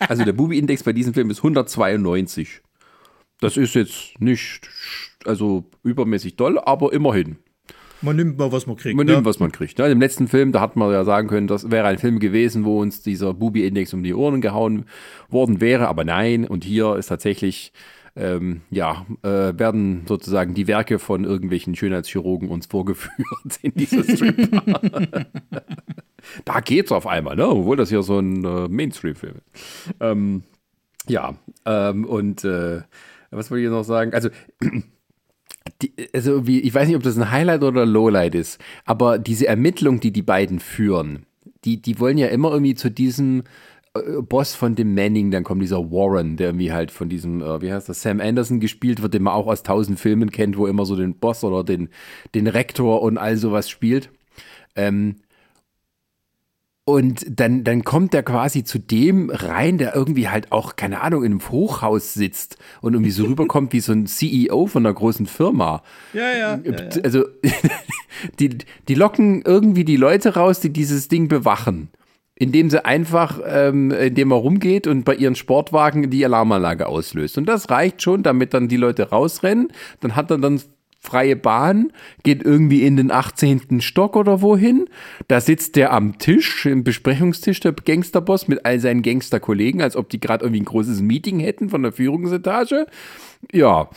also der Bubi-Index bei diesem Film ist 192. Das ist jetzt nicht also übermäßig doll, aber immerhin. Man nimmt mal, was man kriegt. Man ne? nimmt, was man kriegt. Ne? Im letzten Film, da hat man ja sagen können, das wäre ein Film gewesen, wo uns dieser Bubi-Index um die Ohren gehauen worden wäre, aber nein. Und hier ist tatsächlich, ähm, ja, äh, werden sozusagen die Werke von irgendwelchen Schönheitschirurgen uns vorgeführt in dieser Strip. da geht's auf einmal, ne? Obwohl das ja so ein äh, Mainstream-Film ist. Ähm, ja, ähm, und äh, was wollte ich noch sagen? Also, die, also wie, ich weiß nicht, ob das ein Highlight oder ein Lowlight ist, aber diese Ermittlung, die die beiden führen, die, die wollen ja immer irgendwie zu diesem äh, Boss von dem Manning, dann kommt dieser Warren, der irgendwie halt von diesem, äh, wie heißt das, Sam Anderson gespielt wird, den man auch aus tausend Filmen kennt, wo immer so den Boss oder den, den Rektor und all sowas spielt. Ähm, und dann, dann kommt er quasi zu dem rein, der irgendwie halt auch, keine Ahnung, in einem Hochhaus sitzt und irgendwie so rüberkommt wie so ein CEO von einer großen Firma. Ja, ja. Also, die, die locken irgendwie die Leute raus, die dieses Ding bewachen. Indem sie einfach, ähm, indem er rumgeht und bei ihren Sportwagen die Alarmanlage auslöst. Und das reicht schon, damit dann die Leute rausrennen. Dann hat er dann freie Bahn, geht irgendwie in den 18. Stock oder wohin. Da sitzt der am Tisch, im Besprechungstisch, der Gangsterboss mit all seinen Gangsterkollegen, als ob die gerade irgendwie ein großes Meeting hätten von der Führungsetage. Ja.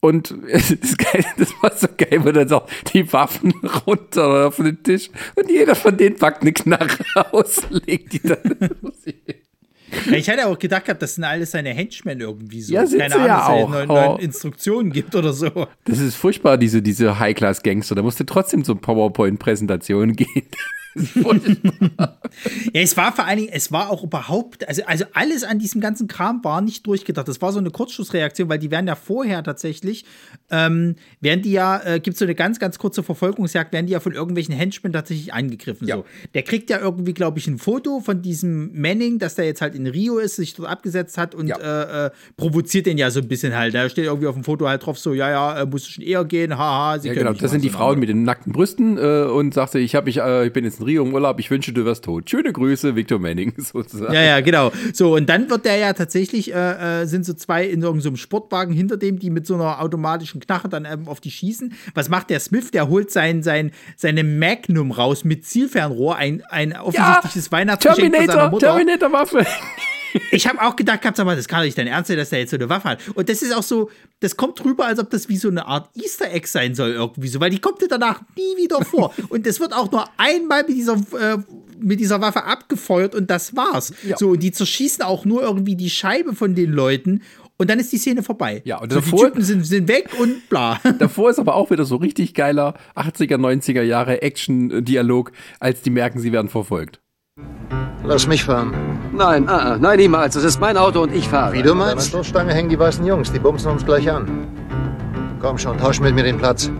Und das, geil, das war so geil, wenn er sagt, die Waffen runter auf den Tisch und jeder von denen packt eine Knarre aus, legt die dann. Ich hatte auch gedacht gehabt, das sind alles seine Henchmen irgendwie so. Ja, sind Keine Ahnung, ja dass er auch. neuen, neuen Instruktionen gibt oder so. Das ist furchtbar, diese, diese High-Class-Gangster. Da musst du trotzdem zur PowerPoint-Präsentation gehen. Ja, es war vor allen Dingen, es war auch überhaupt, also, also alles an diesem ganzen Kram war nicht durchgedacht. Das war so eine Kurzschlussreaktion, weil die werden ja vorher tatsächlich, ähm, werden die ja, äh, gibt so eine ganz, ganz kurze Verfolgungsjagd, werden die ja von irgendwelchen Henchmen tatsächlich angegriffen. Ja. So. Der kriegt ja irgendwie, glaube ich, ein Foto von diesem Manning, dass der jetzt halt in Rio ist, sich dort abgesetzt hat und äh, äh, provoziert den ja so ein bisschen halt. Da steht irgendwie auf dem Foto halt drauf so, ja, ja, äh, musst du schon eher gehen, haha, sie Ja, genau. Das sind die Frauen mit den nackten Brüsten äh, und sagte, ich, hab mich, äh, ich bin jetzt in Rio im Urlaub, ich wünsche, du wärst tot. Schöne Grüße, Victor Manning, sozusagen. Ja, ja, genau. So, und dann wird der ja tatsächlich, äh, äh, sind so zwei in irgendeinem so Sportwagen hinter dem, die mit so einer automatischen Knarre dann ähm, auf die schießen. Was macht der Smith? Der holt sein, sein, seine Magnum raus mit Zielfernrohr, ein, ein offensichtliches Weihnachtsgeschenk von seiner Terminator. Terminator-Waffe. Ich habe auch gedacht, gehabt, sag mal, das kann doch nicht dein Ernst sein, dass der jetzt so eine Waffe hat. Und das ist auch so, das kommt drüber, als ob das wie so eine Art Easter Egg sein soll irgendwie so, weil die kommt dir danach nie wieder vor. und es wird auch nur einmal mit dieser, äh, mit dieser Waffe abgefeuert und das war's. Ja. So, und die zerschießen auch nur irgendwie die Scheibe von den Leuten und dann ist die Szene vorbei. Ja, und so, die davor- Typen sind, sind weg und bla. Davor ist aber auch wieder so richtig geiler 80er, 90er Jahre Action-Dialog, als die merken, sie werden verfolgt. Lass mich fahren. Nein, ah, ah, nein, niemals. Das ist mein Auto und ich fahre. Wie du meinst? An der Stoßstange hängen die weißen Jungs. Die bumsen uns gleich an. Komm schon, tausch mit mir den Platz.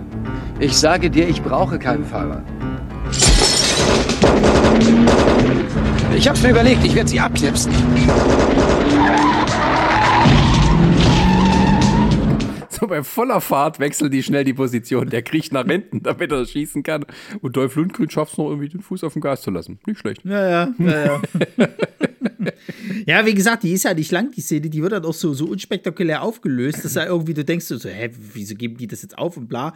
Ich sage dir, ich brauche keinen Fahrer. Ich hab's mir überlegt, ich werde sie abknipsen. So bei voller Fahrt wechseln die schnell die Position. Der kriecht nach hinten, damit er schießen kann. Und Dolph Lundgren schafft es noch irgendwie, den Fuß auf dem Gas zu lassen. Nicht schlecht. Ja, ja, ja, ja. ja, wie gesagt, die ist ja nicht lang, die Szene. Die wird dann auch so, so unspektakulär aufgelöst, dass da irgendwie du denkst so, hä, wieso geben die das jetzt auf und bla.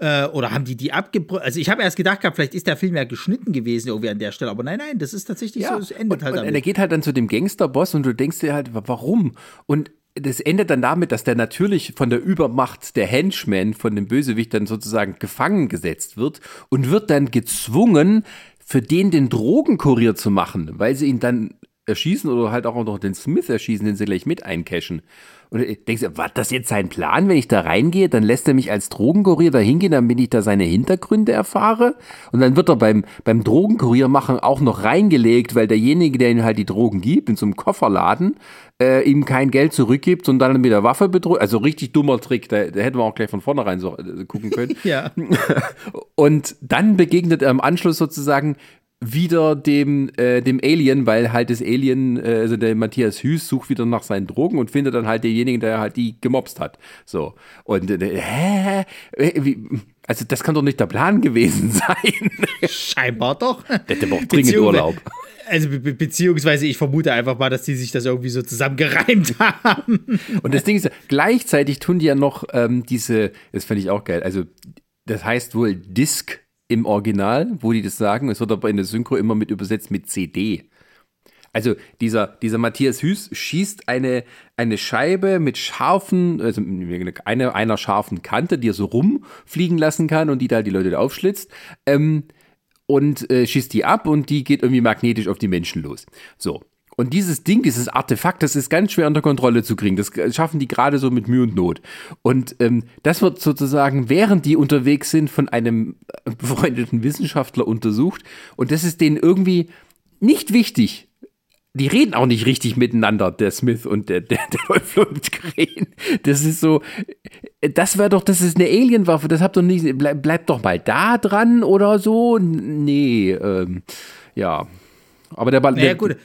Äh, oder haben die die abgebrochen? Also ich habe erst gedacht gehabt, vielleicht ist der Film ja geschnitten gewesen irgendwie an der Stelle. Aber nein, nein, das ist tatsächlich so, es endet und, halt und damit. er geht halt dann zu dem Gangsterboss und du denkst dir halt, wa- warum? Und das endet dann damit, dass der natürlich von der Übermacht der Henchman, von dem Bösewicht dann sozusagen gefangen gesetzt wird und wird dann gezwungen, für den den Drogenkurier zu machen, weil sie ihn dann erschießen oder halt auch noch den Smith erschießen, den sie gleich mit eincashen. Und du denkst dir, war das jetzt sein Plan, wenn ich da reingehe, dann lässt er mich als Drogenkurier da hingehen, damit ich da seine Hintergründe erfahre. Und dann wird er beim, beim Drogenkurier machen auch noch reingelegt, weil derjenige, der ihm halt die Drogen gibt, in so einem Kofferladen, äh, ihm kein Geld zurückgibt und dann mit der Waffe bedroht. Also richtig dummer Trick, da, da hätten wir auch gleich von vornherein so äh, gucken können. ja. Und dann begegnet er im Anschluss sozusagen wieder dem, äh, dem Alien, weil halt das Alien, äh, also der Matthias Hüß sucht wieder nach seinen Drogen und findet dann halt denjenigen, der halt die gemobst hat. So. Und äh, hä? Äh, Wie, also das kann doch nicht der Plan gewesen sein. Scheinbar doch. Der hätte aber auch dringend Urlaub. Also be be beziehungsweise ich vermute einfach mal, dass die sich das irgendwie so zusammengereimt haben. Und das Ding ist, gleichzeitig tun die ja noch ähm, diese, das fand ich auch geil, also das heißt wohl Disc im Original, wo die das sagen, es wird aber in der Synchro immer mit übersetzt mit CD. Also dieser, dieser Matthias Hüß schießt eine, eine Scheibe mit scharfen, also eine, einer scharfen Kante, die er so rumfliegen lassen kann und die da die Leute aufschlitzt. Ähm, und äh, schießt die ab und die geht irgendwie magnetisch auf die Menschen los. So. Und dieses Ding, dieses Artefakt, das ist ganz schwer unter Kontrolle zu kriegen. Das schaffen die gerade so mit Mühe und Not. Und ähm, das wird sozusagen, während die unterwegs sind, von einem befreundeten Wissenschaftler untersucht. Und das ist denen irgendwie nicht wichtig. Die reden auch nicht richtig miteinander, der Smith und der, der, der Dolph Lundgren. Das ist so, das wäre doch, das ist eine Alienwaffe, das habt doch nicht, bleib, bleibt doch mal da dran oder so. Nee, ähm, ja. Aber der Ball. Naja, gut.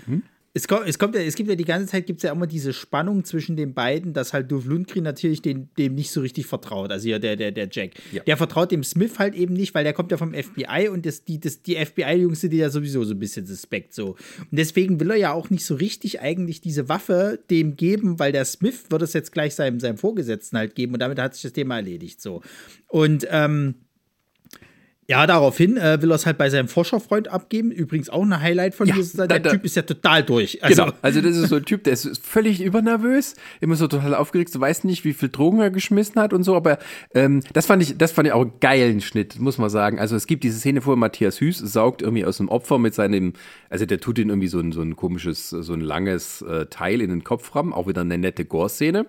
Es, kommt, es, kommt ja, es gibt ja die ganze Zeit gibt's ja immer diese Spannung zwischen den beiden, dass halt Dolph Lundgren natürlich den, dem nicht so richtig vertraut. Also ja, der, der, der Jack. Ja. Der vertraut dem Smith halt eben nicht, weil der kommt ja vom FBI und das, die, das, die FBI-Jungs sind ja sowieso so ein bisschen suspekt so. Und deswegen will er ja auch nicht so richtig eigentlich diese Waffe dem geben, weil der Smith wird es jetzt gleich seinem, seinem Vorgesetzten halt geben und damit hat sich das Thema erledigt so. Und ähm, ja, daraufhin äh, will er es halt bei seinem Forscherfreund abgeben. Übrigens auch ein Highlight von Ja, dieser. da- Der da- Typ ist ja total durch. Also, genau, also das ist so ein Typ, der ist völlig übernervös, immer so total aufgeregt, du weißt nicht, wie viel Drogen er geschmissen hat und so, aber ähm, das fand ich, das fand ich auch einen geilen Schnitt, muss man sagen. Also es gibt diese Szene, wo Matthias Hüß saugt irgendwie aus dem Opfer mit seinem, also der tut ihn irgendwie so ein, so ein komisches, so ein langes äh, Teil in den Kopf ram, auch wieder eine nette Gore-Szene.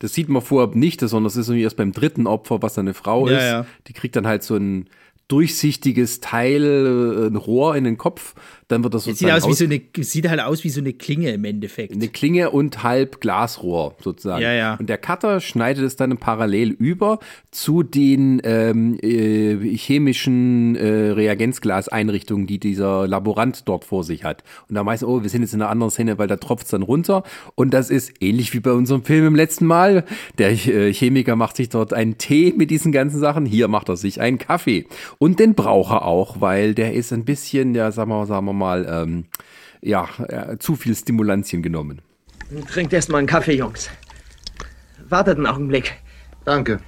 Das sieht man vorher nicht, sondern das ist irgendwie erst beim dritten Opfer, was seine Frau Ja, ist. ja. Die kriegt dann halt so ein durchsichtiges Teil, äh, ein Rohr in den Kopf, dann wird das es sieht, sozusagen aus wie so eine, sieht halt aus wie so eine Klinge im Endeffekt. eine Klinge und halb Glasrohr sozusagen. Ja, ja. Und der Cutter schneidet es dann parallel über zu den ähm, äh, chemischen äh, Reagenzglaseinrichtungen, die dieser Laborant dort vor sich hat. Und da meist, oh, wir sind jetzt in einer anderen Szene, weil da tropft es dann runter. Und das ist ähnlich wie bei unserem Film im letzten Mal. Der äh, Chemiker macht sich dort einen Tee mit diesen ganzen Sachen. Hier macht er sich einen Kaffee. Und den braucht er auch, weil der ist ein bisschen, ja, sagen wir, sagen wir mal, ähm, ja, äh, zu viel Stimulantien genommen. Trinkt erst mal einen Kaffee, Jungs. Wartet einen Augenblick. Danke.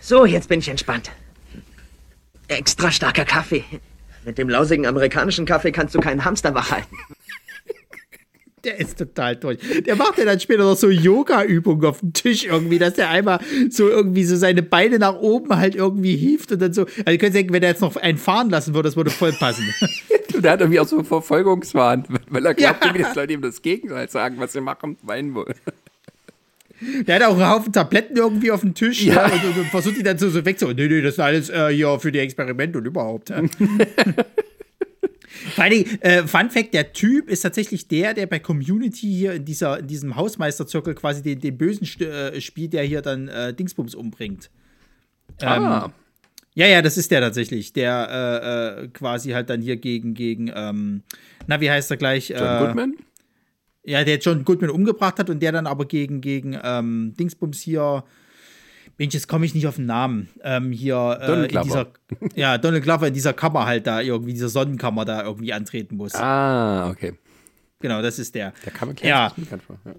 So, jetzt bin ich entspannt. Extra starker Kaffee. Mit dem lausigen amerikanischen Kaffee kannst du keinen Hamster wach halten. Der ist total durch. Der macht ja dann später noch so Yoga-Übungen auf dem Tisch irgendwie, dass der einmal so irgendwie so seine Beine nach oben halt irgendwie hieft und dann so. Also, ihr könnt denken, wenn er jetzt noch einen fahren lassen würde, das würde voll passen. Und der hat irgendwie auch so einen Verfolgungswahn, weil er glaubt, Ja. irgendwie, dass Leute ihm das Gegenteil sagen, was sie machen wollen wollen. Der hat auch einen Haufen Tabletten irgendwie auf dem Tisch Ja. ja. und, und, und versucht die dann so, so wegzuholen. Nee, nee, das ist alles äh, hier für die Experimente und überhaupt. Ja. Vor Dingen, äh, Fun Fact: Der Typ ist tatsächlich der, der bei Community hier in, dieser, in diesem Hausmeisterzirkel quasi den, den Bösen äh, spielt, der hier dann äh, Dingsbums umbringt. Ähm, Ah. Ja, ja, das ist der tatsächlich, der äh, äh, quasi halt dann hier gegen, gegen, ähm, na, wie heißt er gleich? John äh, Goodman? Ja, der John Goodman umgebracht hat und der dann aber gegen, gegen ähm, Dingsbums hier, Mensch, jetzt komme ich nicht auf den Namen, ähm, hier äh, Donald in dieser, ja, Donald Glover in dieser Kammer halt da irgendwie, dieser Sonnenkammer da irgendwie antreten muss. Ah, okay. Genau, das ist der. Der man Ja. Ja.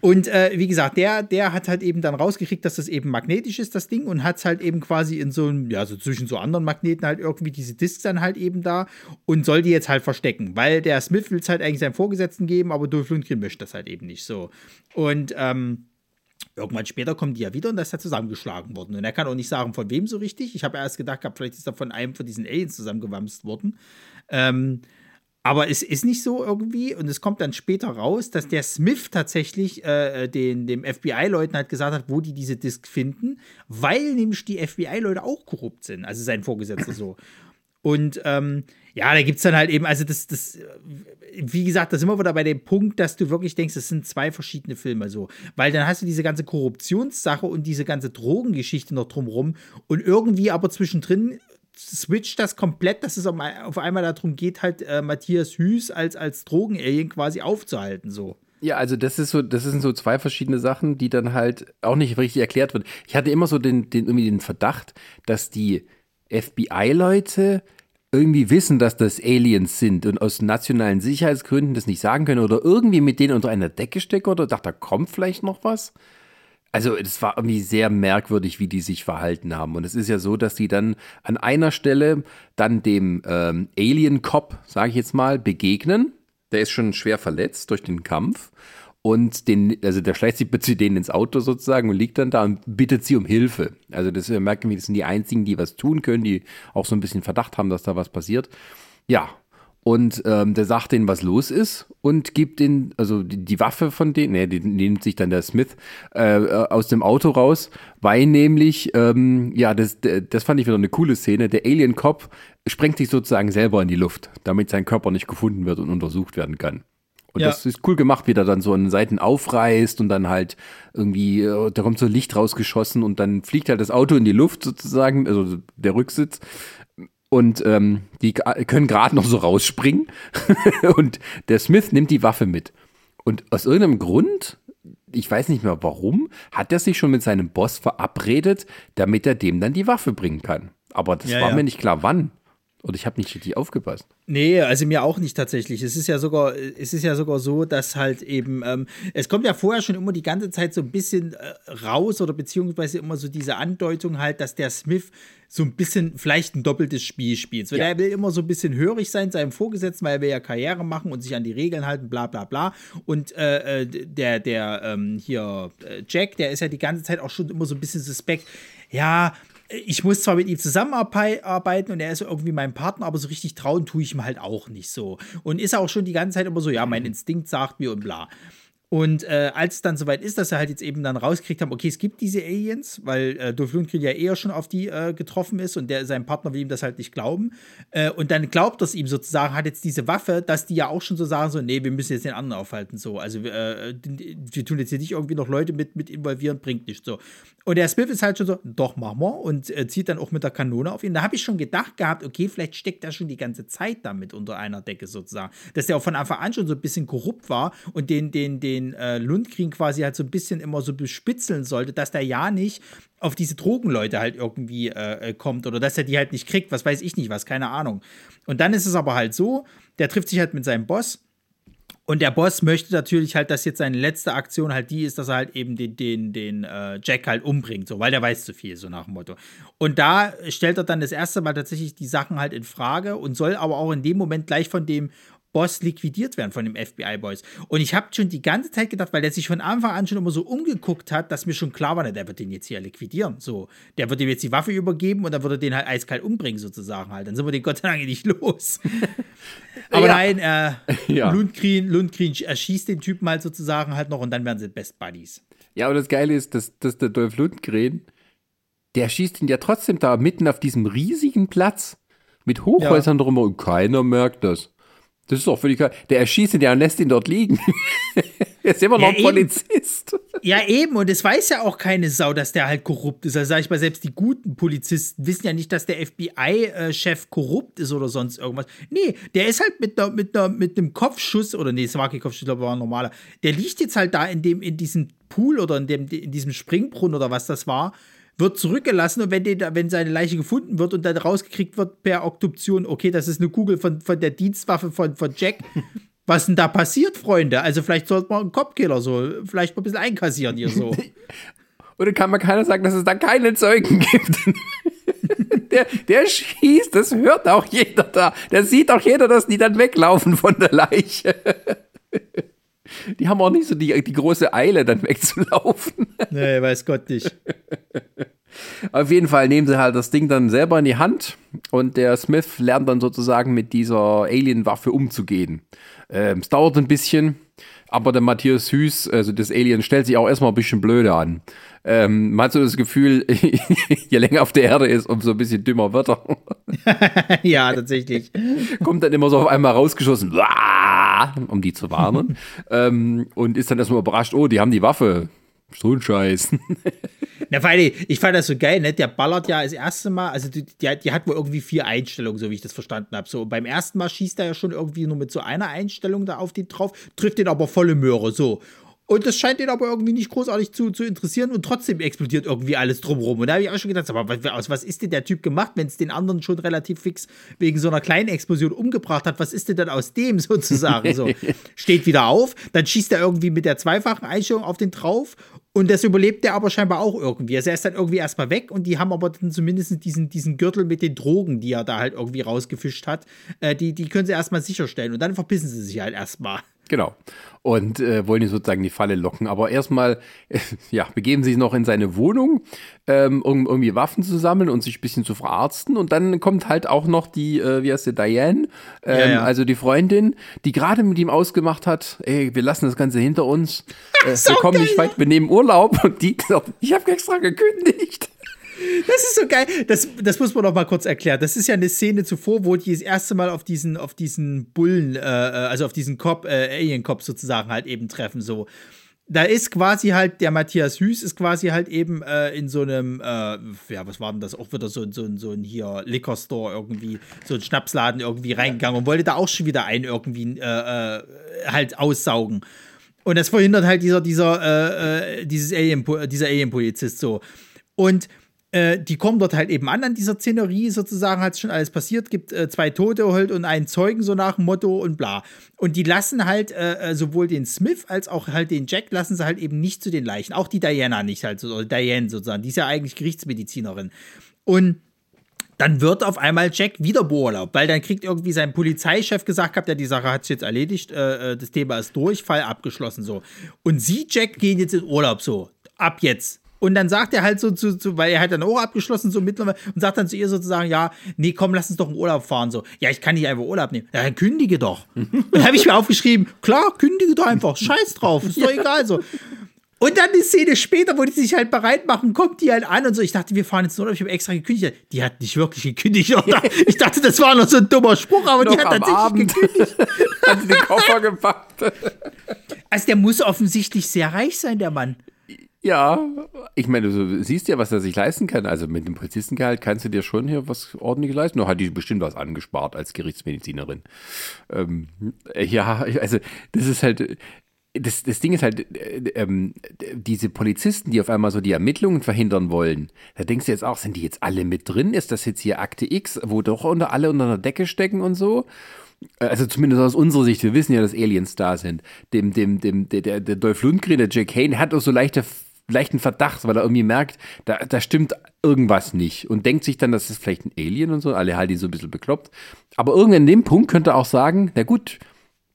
Und äh, wie gesagt, der, der hat halt eben dann rausgekriegt, dass das eben magnetisch ist, das Ding, und hat es halt eben quasi in so einem, ja, so zwischen so anderen Magneten halt irgendwie diese Discs dann halt eben da und soll die jetzt halt verstecken, weil der Smith will es halt eigentlich seinem Vorgesetzten geben, aber Dolph Lundgren möchte das halt eben nicht so. Und ähm, irgendwann später kommen die ja wieder und das ist ja zusammengeschlagen worden. Und er kann auch nicht sagen, von wem so richtig. Ich habe erst gedacht, gehabt, vielleicht ist er von einem von diesen Aliens zusammengewamst worden. Ähm, aber es ist nicht so irgendwie und es kommt dann später raus, dass der Smith tatsächlich äh, den, dem FBI-Leuten halt gesagt hat, wo die diese Disk finden, weil nämlich die FBI-Leute auch korrupt sind, also sein Vorgesetzter so. Und ähm, ja, da gibt es dann halt eben, also das, das, wie gesagt, da sind wir wieder bei dem Punkt, dass du wirklich denkst, das sind zwei verschiedene Filme so. Weil dann hast du diese ganze Korruptionssache und diese ganze Drogengeschichte noch drumrum und irgendwie aber zwischendrin switcht das komplett, dass es auf einmal darum geht, halt äh, Matthias Hüß als, als Drogenalien quasi aufzuhalten, so. Ja, also das ist so, das sind so zwei verschiedene Sachen, die dann halt auch nicht richtig erklärt wird. Ich hatte immer so den, den irgendwie den Verdacht, dass die FBI-Leute irgendwie wissen, dass das Aliens sind und aus nationalen Sicherheitsgründen das nicht sagen können oder irgendwie mit denen unter einer Decke stecken oder dachte, da kommt vielleicht noch was. Also es war irgendwie sehr merkwürdig, wie die sich verhalten haben. Und es ist ja so, dass die dann an einer Stelle dann dem ähm, Alien-Cop, sage ich jetzt mal, begegnen. Der ist schon schwer verletzt durch den Kampf. Und den, also der schleicht sich zu denen ins Auto sozusagen und liegt dann da und bittet sie um Hilfe. Also das wir merken wir, das sind die einzigen, die was tun können, die auch so ein bisschen Verdacht haben, dass da was passiert. Ja, und ähm, der sagt denen, was los ist und gibt den, also die, die Waffe von denen, ne, die, nimmt sich dann der Smith äh, äh, aus dem Auto raus, weil nämlich, ähm, ja, das, das fand ich wieder eine coole Szene. Der Alien Cop sprengt sich sozusagen selber in die Luft, damit sein Körper nicht gefunden wird und untersucht werden kann. Und Ja. das ist cool gemacht, wie der dann so an den Seiten aufreißt und dann halt irgendwie, äh, da kommt so Licht rausgeschossen und dann fliegt halt das Auto in die Luft sozusagen, also der Rücksitz. Und ähm, die können gerade noch so rausspringen. und der Smith nimmt die Waffe mit. Und aus irgendeinem Grund, ich weiß nicht mehr warum, hat er sich schon mit seinem Boss verabredet, damit er dem dann die Waffe bringen kann. Aber das Ja, war ja. mir nicht klar, wann. Und ich habe nicht richtig aufgepasst. Nee, also mir auch nicht tatsächlich. Es ist ja sogar, es ist ja sogar so, dass halt eben, ähm, es kommt ja vorher schon immer die ganze Zeit so ein bisschen äh, raus oder beziehungsweise immer so diese Andeutung halt, dass der Smith so ein bisschen vielleicht ein doppeltes Spiel spielt. So, Ja. Der will immer so ein bisschen hörig sein seinem Vorgesetzten, weil er will ja Karriere machen und sich an die Regeln halten, bla bla bla. Und äh, äh, der, der ähm, hier, äh, Jack, der ist ja die ganze Zeit auch schon immer so ein bisschen suspekt. Ja, ich muss zwar mit ihm zusammenarbeiten und er ist irgendwie mein Partner, aber so richtig trauen tue ich ihm halt auch nicht so. Und ist auch schon die ganze Zeit immer so, ja, mein Instinkt sagt mir und bla. Und äh, als es dann soweit ist, dass er halt jetzt eben dann rauskriegt haben, okay, es gibt diese Aliens, weil äh, Dolph Lundgren ja eher schon auf die äh, getroffen ist und der, sein Partner will ihm das halt nicht glauben. Äh, und dann glaubt es ihm sozusagen, hat jetzt diese Waffe, dass die ja auch schon so sagen, so, nee, wir müssen jetzt den anderen aufhalten, so. Also äh, wir tun jetzt hier nicht irgendwie noch Leute mit, mit involvieren, bringt nicht so. Und der Smith ist halt schon so, doch, machen wir. Und äh, zieht dann auch mit der Kanone auf ihn. Da habe ich schon gedacht gehabt, okay, vielleicht steckt er schon die ganze Zeit damit unter einer Decke sozusagen. Dass der auch von Anfang an schon so ein bisschen korrupt war und den, den, den äh, Lundgren quasi halt so ein bisschen immer so bespitzeln sollte, dass der ja nicht auf diese Drogenleute halt irgendwie äh, äh, kommt oder dass er die halt nicht kriegt, was weiß ich nicht was, keine Ahnung. Und dann ist es aber halt so, der trifft sich halt mit seinem Boss und der Boss möchte natürlich halt, dass jetzt seine letzte Aktion halt die ist, dass er halt eben den, den, den äh, Jack halt umbringt, so, weil der weiß zu viel, so nach dem Motto. Und da stellt er dann das erste Mal tatsächlich die Sachen halt in Frage und soll aber auch in dem Moment gleich von dem Boss liquidiert werden von dem FBI-Boys. Und ich habe schon die ganze Zeit gedacht, weil der sich von Anfang an schon immer so umgeguckt hat, dass mir schon klar war, der wird den jetzt hier liquidieren. So, der wird ihm jetzt die Waffe übergeben und dann wird er den halt eiskalt umbringen, sozusagen halt. Dann sind wir den Gott sei Dank nicht los. Aber Ja. nein, äh, Ja. Lundgren, Lundgren erschießt den Typen halt sozusagen halt noch und dann werden sie Best Buddies. Ja, und das Geile ist, dass, dass der Dolph Lundgren, der schießt ihn ja trotzdem da mitten auf diesem riesigen Platz mit Hochhäusern drumherum und keiner merkt das. Das ist doch völlig klar. Der erschießt ihn ja und lässt ihn dort liegen. er ist immer noch Ja, ein. Polizist. Ja, eben, und es weiß ja auch keine Sau, dass der halt korrupt ist. Also sag ich mal, selbst die guten Polizisten wissen ja nicht, dass der FBI-Chef korrupt ist oder sonst irgendwas. Nee, der ist halt mit, einer, mit, einer, mit einem Kopfschuss, oder nee, es war kein Kopfschuss, ich glaube, war ein normaler. Der liegt jetzt halt da in, dem, in diesem Pool oder in, dem, in diesem Springbrunnen oder was das war, wird zurückgelassen und wenn, den, wenn seine Leiche gefunden wird und dann rausgekriegt wird per Obduktion, okay, das ist eine Kugel von, von der Dienstwaffe von, von Jack. Was denn da passiert, Freunde? Also vielleicht sollte man einen Kopfkiller so, vielleicht mal ein bisschen einkassieren hier so. Oder kann man keiner sagen, dass es da keine Zeugen gibt? der, der schießt, das hört auch jeder da. Der sieht auch jeder, dass die dann weglaufen von der Leiche. Die haben auch nicht so die, die große Eile, dann wegzulaufen. nee, weiß Gott nicht. Auf jeden Fall nehmen sie halt das Ding dann selber in die Hand und der Smith lernt dann sozusagen mit dieser Alien-Waffe umzugehen. Ähm, es dauert ein bisschen, aber der Matthias Hüß, also das Alien, stellt sich auch erstmal ein bisschen blöde an. Ähm, man hat so das Gefühl, je länger auf der Erde ist, umso ein bisschen dümmer wird er. ja, tatsächlich. Kommt dann immer so auf einmal rausgeschossen, "Wah!" Um die zu warnen. ähm, und ist dann erstmal überrascht, oh, die haben die Waffe. So ein Scheiß. Na, vor allem, ich fand das so geil, ne? Der ballert ja das erste Mal, also die, die, hat- die hat wohl irgendwie vier Einstellungen, so wie ich das verstanden habe. So, beim ersten Mal schießt er ja schon irgendwie nur mit so einer Einstellung da auf den drauf, trifft den aber volle Möhre, so. Und das scheint den aber irgendwie nicht großartig zu, zu interessieren und trotzdem explodiert irgendwie alles drumherum. Und da habe ich auch schon gedacht, aber was, aus was ist denn der Typ gemacht, wenn es den anderen schon relativ fix wegen so einer kleinen Explosion umgebracht hat? Was ist denn dann aus dem sozusagen? So, steht wieder auf, dann schießt er irgendwie mit der zweifachen Einstellung auf den drauf und das überlebt der aber scheinbar auch irgendwie. Also er ist dann irgendwie erstmal weg und die haben aber dann zumindest diesen, diesen Gürtel mit den Drogen, die er da halt irgendwie rausgefischt hat, äh, die, die können sie erstmal sicherstellen und dann verpissen sie sich halt erstmal. Genau. Und äh, wollen ihn sozusagen in die Falle locken. Aber erstmal, äh, ja, begeben sie sich noch in seine Wohnung, ähm, um irgendwie Waffen zu sammeln und sich ein bisschen zu verarzten. Und dann kommt halt auch noch die, äh, wie heißt sie, Diane, ähm, Ja, ja. also die Freundin, die gerade mit ihm ausgemacht hat, ey, wir lassen das Ganze hinter uns. Äh, wir kommen nicht weit, wir nehmen Urlaub. Und die sagt, ich habe extra gekündigt. Das ist so geil. Das, das muss man noch mal kurz erklären. Das ist ja eine Szene zuvor, wo die das erste Mal auf diesen, auf diesen Bullen, äh, also auf diesen Cop, äh, Alien-Cop sozusagen halt eben treffen. So. Da ist quasi halt, der Matthias Hüß ist quasi halt eben äh, in so einem, äh, ja, was war denn das? Auch wieder so, so, so ein hier Liquor Store irgendwie, so ein Schnapsladen irgendwie reingegangen und wollte da auch schon wieder einen irgendwie äh, äh, halt aussaugen. Und das verhindert halt dieser, dieser, äh, äh, dieses Alien, dieser Alien-Polizist so. Und äh, die kommen dort halt eben an, an dieser Szenerie sozusagen, hat schon alles passiert, gibt äh, zwei Tote halt und einen Zeugen, so nach dem Motto und bla. Und die lassen halt äh, äh, sowohl den Smith als auch halt den Jack, lassen sie halt eben nicht zu den Leichen. Auch die Diana nicht halt, so, oder Diane sozusagen, die ist ja eigentlich Gerichtsmedizinerin. Und dann wird auf einmal Jack wieder beurlaubt, weil dann kriegt irgendwie sein Polizeichef gesagt gehabt, ja, die Sache hat sich jetzt erledigt, äh, äh, das Thema ist durch, Fall abgeschlossen so. Und sie, Jack, gehen jetzt in Urlaub so, ab jetzt. Und dann sagt er halt so zu, zu weil er hat dann auch abgeschlossen so mittlerweile und sagt dann zu ihr sozusagen, ja, nee, komm, lass uns doch in Urlaub fahren so. Ja, ich kann nicht einfach Urlaub nehmen. Ja, dann kündige doch. und dann habe ich mir aufgeschrieben, klar, kündige doch einfach, scheiß drauf, ist doch egal so. Und dann die Szene später, wo die sich halt bereit machen, kommt die halt an und so. Ich dachte, wir fahren jetzt nur, ich habe extra gekündigt. Die hat nicht wirklich gekündigt. Oder? Ich dachte, das war noch so ein dummer Spruch, aber die hat tatsächlich Abend. gekündigt. Hat sie den Koffer gepackt. Also der muss offensichtlich sehr reich sein, der Mann. Ja, ich meine, du siehst ja, was er sich leisten kann. Also mit dem Polizistengehalt kannst du dir schon hier was ordentliches leisten. Nur hat die bestimmt was angespart als Gerichtsmedizinerin. Ähm, ja, also das ist halt. Das, das Ding ist halt, äh, ähm, diese Polizisten, die auf einmal so die Ermittlungen verhindern wollen, da denkst du jetzt auch, sind die jetzt alle mit drin? Ist das jetzt hier Akte X, wo doch unter alle unter einer Decke stecken und so? Also zumindest aus unserer Sicht, wir wissen ja, dass Aliens da sind. Dem, dem, dem, der, der, der Dolph Lundgren, der Jack Kane, hat auch so leichte, leichten Verdacht, weil er irgendwie merkt, da, da stimmt irgendwas nicht und denkt sich dann, das ist vielleicht ein Alien und so. Alle halten ihn so ein bisschen bekloppt. Aber irgendwann an dem Punkt könnte er auch sagen, na gut,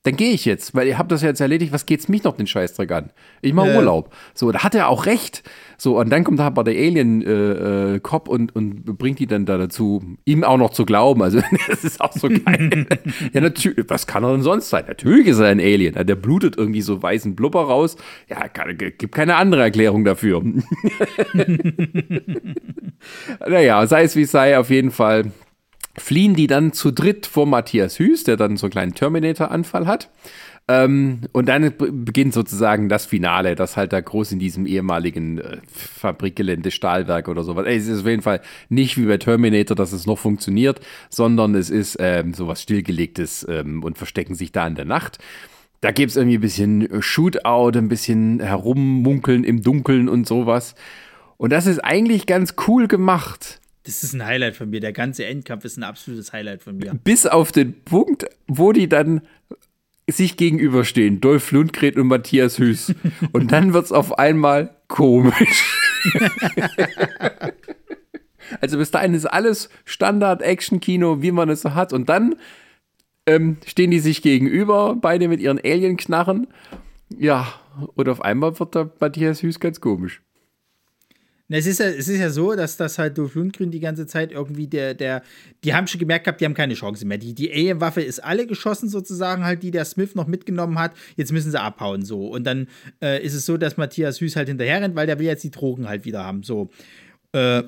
dann gehe ich jetzt, weil ihr habt das ja jetzt erledigt, was geht's mich noch den Scheißdreck an? Ich mache Ja. Urlaub. So, da hat er auch recht. So, und dann kommt aber der Alien-Cop und, und bringt die dann da dazu, ihm auch noch zu glauben. Also, das ist auch so geil. ja, natürlich, was kann er denn sonst sein? Natürlich ist er ein Alien. Ja, Der blutet irgendwie so weißen Blubber raus. Ja, kann, gibt keine andere Erklärung dafür. naja, sei es wie es sei, auf jeden Fall fliehen die dann zu dritt vor Matthias Hüß, der dann so einen kleinen Terminator-Anfall hat. Ähm, und dann beginnt sozusagen das Finale, das halt da groß in diesem ehemaligen äh, Fabrikgelände, Stahlwerk oder sowas. Ey, es ist auf jeden Fall nicht wie bei Terminator, dass es noch funktioniert, sondern es ist ähm, sowas stillgelegtes ähm, und verstecken sich da in der Nacht. Da gibt's irgendwie ein bisschen Shootout, ein bisschen herummunkeln im Dunkeln und sowas. Und das ist eigentlich ganz cool gemacht. Das ist ein Highlight von mir. Der ganze Endkampf ist ein absolutes Highlight von mir. Bis auf den Punkt, wo die dann sich gegenüberstehen, Dolph Lundgren und Matthias Hüß. Und dann wird's auf einmal komisch. also bis dahin ist alles Standard-Action-Kino, wie man es so hat. Und dann ähm, stehen die sich gegenüber, beide mit ihren Alien-Knarren. Ja, und auf einmal wird der Matthias Hüß ganz komisch. Es ist, ja, es ist ja so, dass das halt Dolph Lundgren die ganze Zeit irgendwie der, der, die haben schon gemerkt gehabt, die haben keine Chance mehr. Die, die Alien-Waffe ist alle geschossen sozusagen halt, die der Smith noch mitgenommen hat. Jetzt müssen sie abhauen so. Und dann äh, ist es so, dass Matthias Hüß halt hinterher rennt, weil der will jetzt die Drogen halt wieder haben. So. Äh,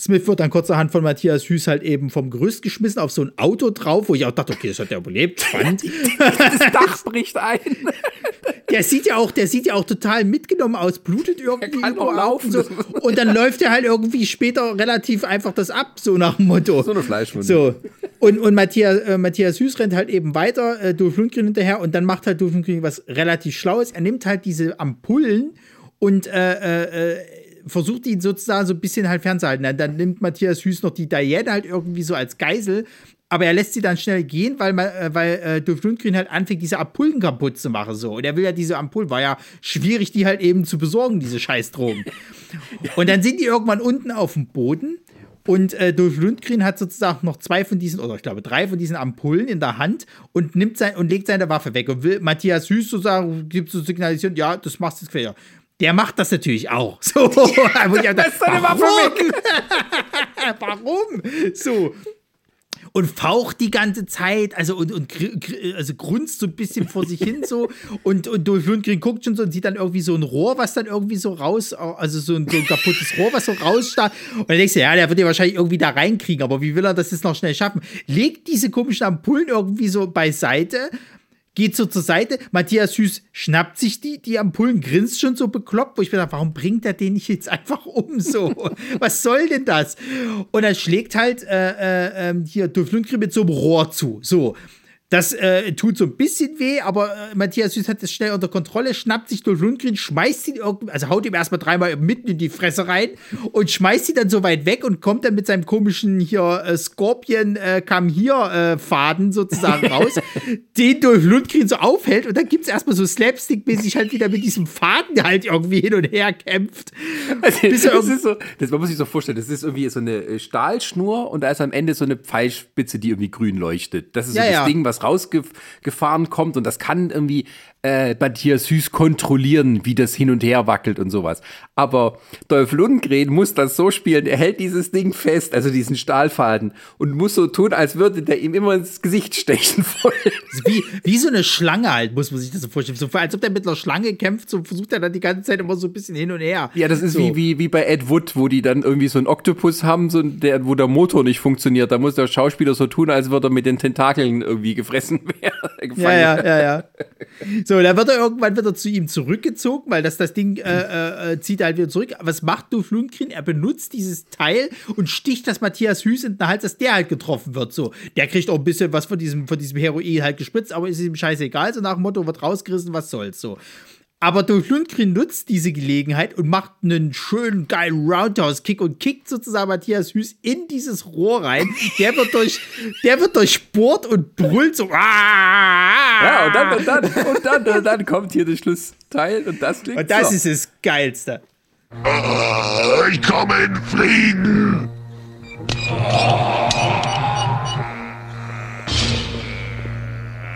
Smith wird dann kurzerhand von Matthias Hüß halt eben vom Gerüst geschmissen auf so ein Auto drauf, wo ich auch dachte, okay, das hat er überlebt. Spannend. Das Dach bricht ein. Der sieht ja auch, der sieht ja auch total mitgenommen aus, blutet irgendwie kann auch laufen. So. Und dann läuft er halt irgendwie später relativ einfach das ab, so nach dem Motto. So eine Fleischwunde. So. Und, und Matthias, äh, Matthias Hüß rennt halt eben weiter, äh, Dolph Lundgren hinterher und dann macht halt Dolph Lundgren was relativ Schlaues. Er nimmt halt diese Ampullen und äh, äh, äh, versucht ihn sozusagen so ein bisschen halt fernzuhalten. Dann, dann nimmt Matthias Hüß noch die Diane halt irgendwie so als Geisel, aber er lässt sie dann schnell gehen, weil, ma- äh, weil äh, Dolph Lundgren halt anfängt, diese Ampullen kaputt zu machen. So. Und er will ja diese Ampullen, war ja schwierig, die halt eben zu besorgen, diese Scheißdrogen. Und dann sind die irgendwann unten auf dem Boden. Und äh, Dolph Lundgren hat sozusagen noch zwei von diesen, oder ich glaube drei von diesen Ampullen in der Hand und nimmt sein und legt seine Waffe weg und will Matthias Hüß sozusagen, gibt so signalisieren, ja, das machst du jetzt quer. Der macht das natürlich auch. So, ich dachte, Lässt seine Waffe warum? warum? So. Und faucht die ganze Zeit, also und, und also grunzt so ein bisschen vor sich hin so und, und Lundgren guckt schon so und sieht dann irgendwie so ein Rohr, was dann irgendwie so raus, also so ein, so ein kaputtes Rohr, was so rausstarrt. Und dann denkst du, ja, der wird ja wahrscheinlich irgendwie da reinkriegen, aber wie will er das jetzt noch schnell schaffen? Legt diese komischen Ampullen irgendwie so beiseite, geht so zur Seite. Matthias Hüß schnappt sich die, die Ampullen, grinst schon so bekloppt, wo ich mir dachte, warum bringt er den nicht jetzt einfach um so? Was soll denn das? Und dann schlägt halt äh, äh, ähm, hier Dolph Lundgren mit so einem Rohr zu. So. Das äh, tut so ein bisschen weh, aber äh, Matthias Süß hat das schnell unter Kontrolle, schnappt sich Dolph Lundgren, schmeißt ihn irgendwie, also haut ihm erstmal dreimal mitten in die Fresse rein und schmeißt ihn dann so weit weg und kommt dann mit seinem komischen hier äh, Scorpion äh, kam hier äh, Faden sozusagen raus, den Dolph Lundgren so aufhält und dann gibt's erstmal so Slapstick-mäßig halt wieder mit diesem Faden halt irgendwie hin und her kämpft. Also, Bis das ist so, das, man muss sich so vorstellen, das ist irgendwie so eine äh, Stahlschnur und da ist am Ende so eine Pfeilspitze, die irgendwie grün leuchtet. Das ist Ja, so das ja. Ding, was rausgefahren kommt und das kann irgendwie äh, Matthias Süß kontrollieren, wie das hin und her wackelt und sowas. Aber Dolph Lundgren muss das so spielen, er hält dieses Ding fest, also diesen Stahlfaden und muss so tun, als würde der ihm immer ins Gesicht stechen wollen. Wie, wie so eine Schlange halt, muss man sich das so vorstellen. So, als ob der mit einer Schlange kämpft, so versucht er dann die ganze Zeit immer so ein bisschen hin und her. Ja, das ist so. wie, wie, wie bei Ed Wood, wo die dann irgendwie so einen Oktopus haben, so der, wo der Motor nicht funktioniert. Da muss der Schauspieler so tun, als würde er mit den Tentakeln irgendwie gefressen werden. Ja, ja, ja, ja. So, dann wird er irgendwann wieder zu ihm zurückgezogen, weil das, das Ding äh, äh, zieht er halt wieder zurück. Was macht Dolph Lundgren? Er benutzt dieses Teil und sticht das Matthias Hüß in den Hals, dass der halt getroffen wird. So, der kriegt auch ein bisschen was von diesem, von diesem Heroin halt gespritzt, aber ist ihm scheißegal. So nach dem Motto, wird rausgerissen, was soll's. So. Aber Dolph Lundgren nutzt diese Gelegenheit und macht einen schönen, geilen Roundhouse-Kick und kickt sozusagen Matthias Hüß in dieses Rohr rein. Der wird durch, der wird durchbohrt und brüllt so. "Ah!" Ja, und dann, und dann, und dann, und dann kommt hier der Schlussteil und das klingt Und das so. ist das Geilste. Ich komme in Frieden.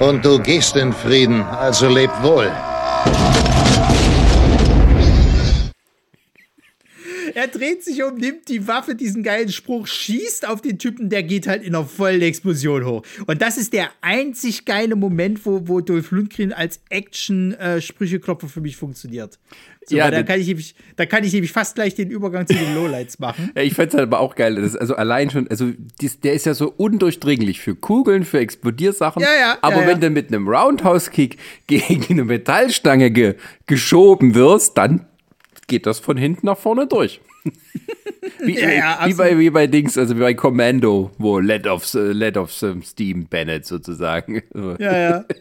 Und du gehst in Frieden, also leb wohl. Er dreht sich um, nimmt die Waffe, diesen geilen Spruch, schießt auf den Typen, der geht halt in einer vollen Explosion hoch. Und das ist der einzig geile Moment, wo, wo Dolph Lundgren als Action-Sprücheklopfer für mich funktioniert. So, Ja, da, kann ich nämlich, da kann ich nämlich fast gleich den Übergang zu den Lowlights machen. Ja, ich fand's halt aber auch geil. Das, also allein schon, also dies, der ist ja so undurchdringlich für Kugeln, für Explodiersachen. Ja, ja, aber ja, wenn du mit einem Roundhouse-Kick gegen eine Metallstange ge, geschoben wirst, dann geht das von hinten nach vorne durch. Wie, Ja, ja, wie, bei, wie bei Dings, also wie bei Commando, wo Let of, Let of some Steam Bennett sozusagen. Ja, ja.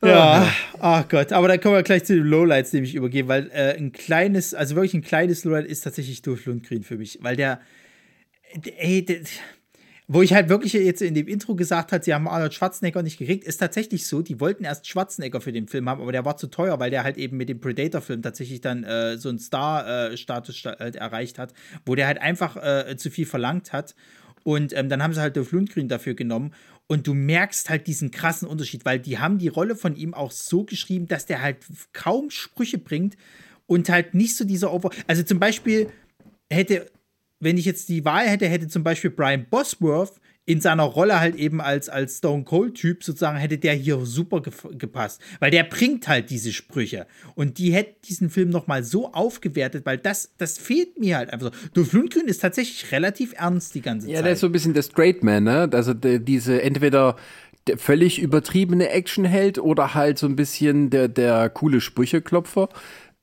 Ja, ach Gott, aber dann können wir gleich zu den Lowlights nämlich übergehen, weil äh, ein kleines, also wirklich ein kleines Lowlight ist tatsächlich Dolph Lundgren für mich, weil der, ey, der, wo ich halt wirklich jetzt in dem Intro gesagt hat, sie haben Arnold Schwarzenegger nicht gekriegt, ist tatsächlich so, die wollten erst Schwarzenegger für den Film haben, aber der war zu teuer, weil der halt eben mit dem Predator-Film tatsächlich dann äh, so einen Star-Status sta halt erreicht hat, wo der halt einfach äh, zu viel verlangt hat. Und ähm, dann haben sie halt Dolph Lundgren dafür genommen. Und du merkst halt diesen krassen Unterschied, weil die haben die Rolle von ihm auch so geschrieben, dass der halt kaum Sprüche bringt und halt nicht so dieser Over. Also zum Beispiel hätte, wenn ich jetzt die Wahl hätte, hätte zum Beispiel Brian Bosworth in seiner Rolle halt eben als, als Stone Cold-Typ sozusagen, hätte der hier super gef- gepasst. Weil der bringt halt diese Sprüche. Und die hätten diesen Film nochmal so aufgewertet, weil das, das fehlt mir halt einfach so. Dolph Lundgren ist tatsächlich relativ ernst die ganze Ja, Zeit. der ist so ein bisschen der Straight Man, ne? Also der, diese entweder der völlig übertriebene Actionheld oder halt so ein bisschen der, der coole Sprücheklopfer.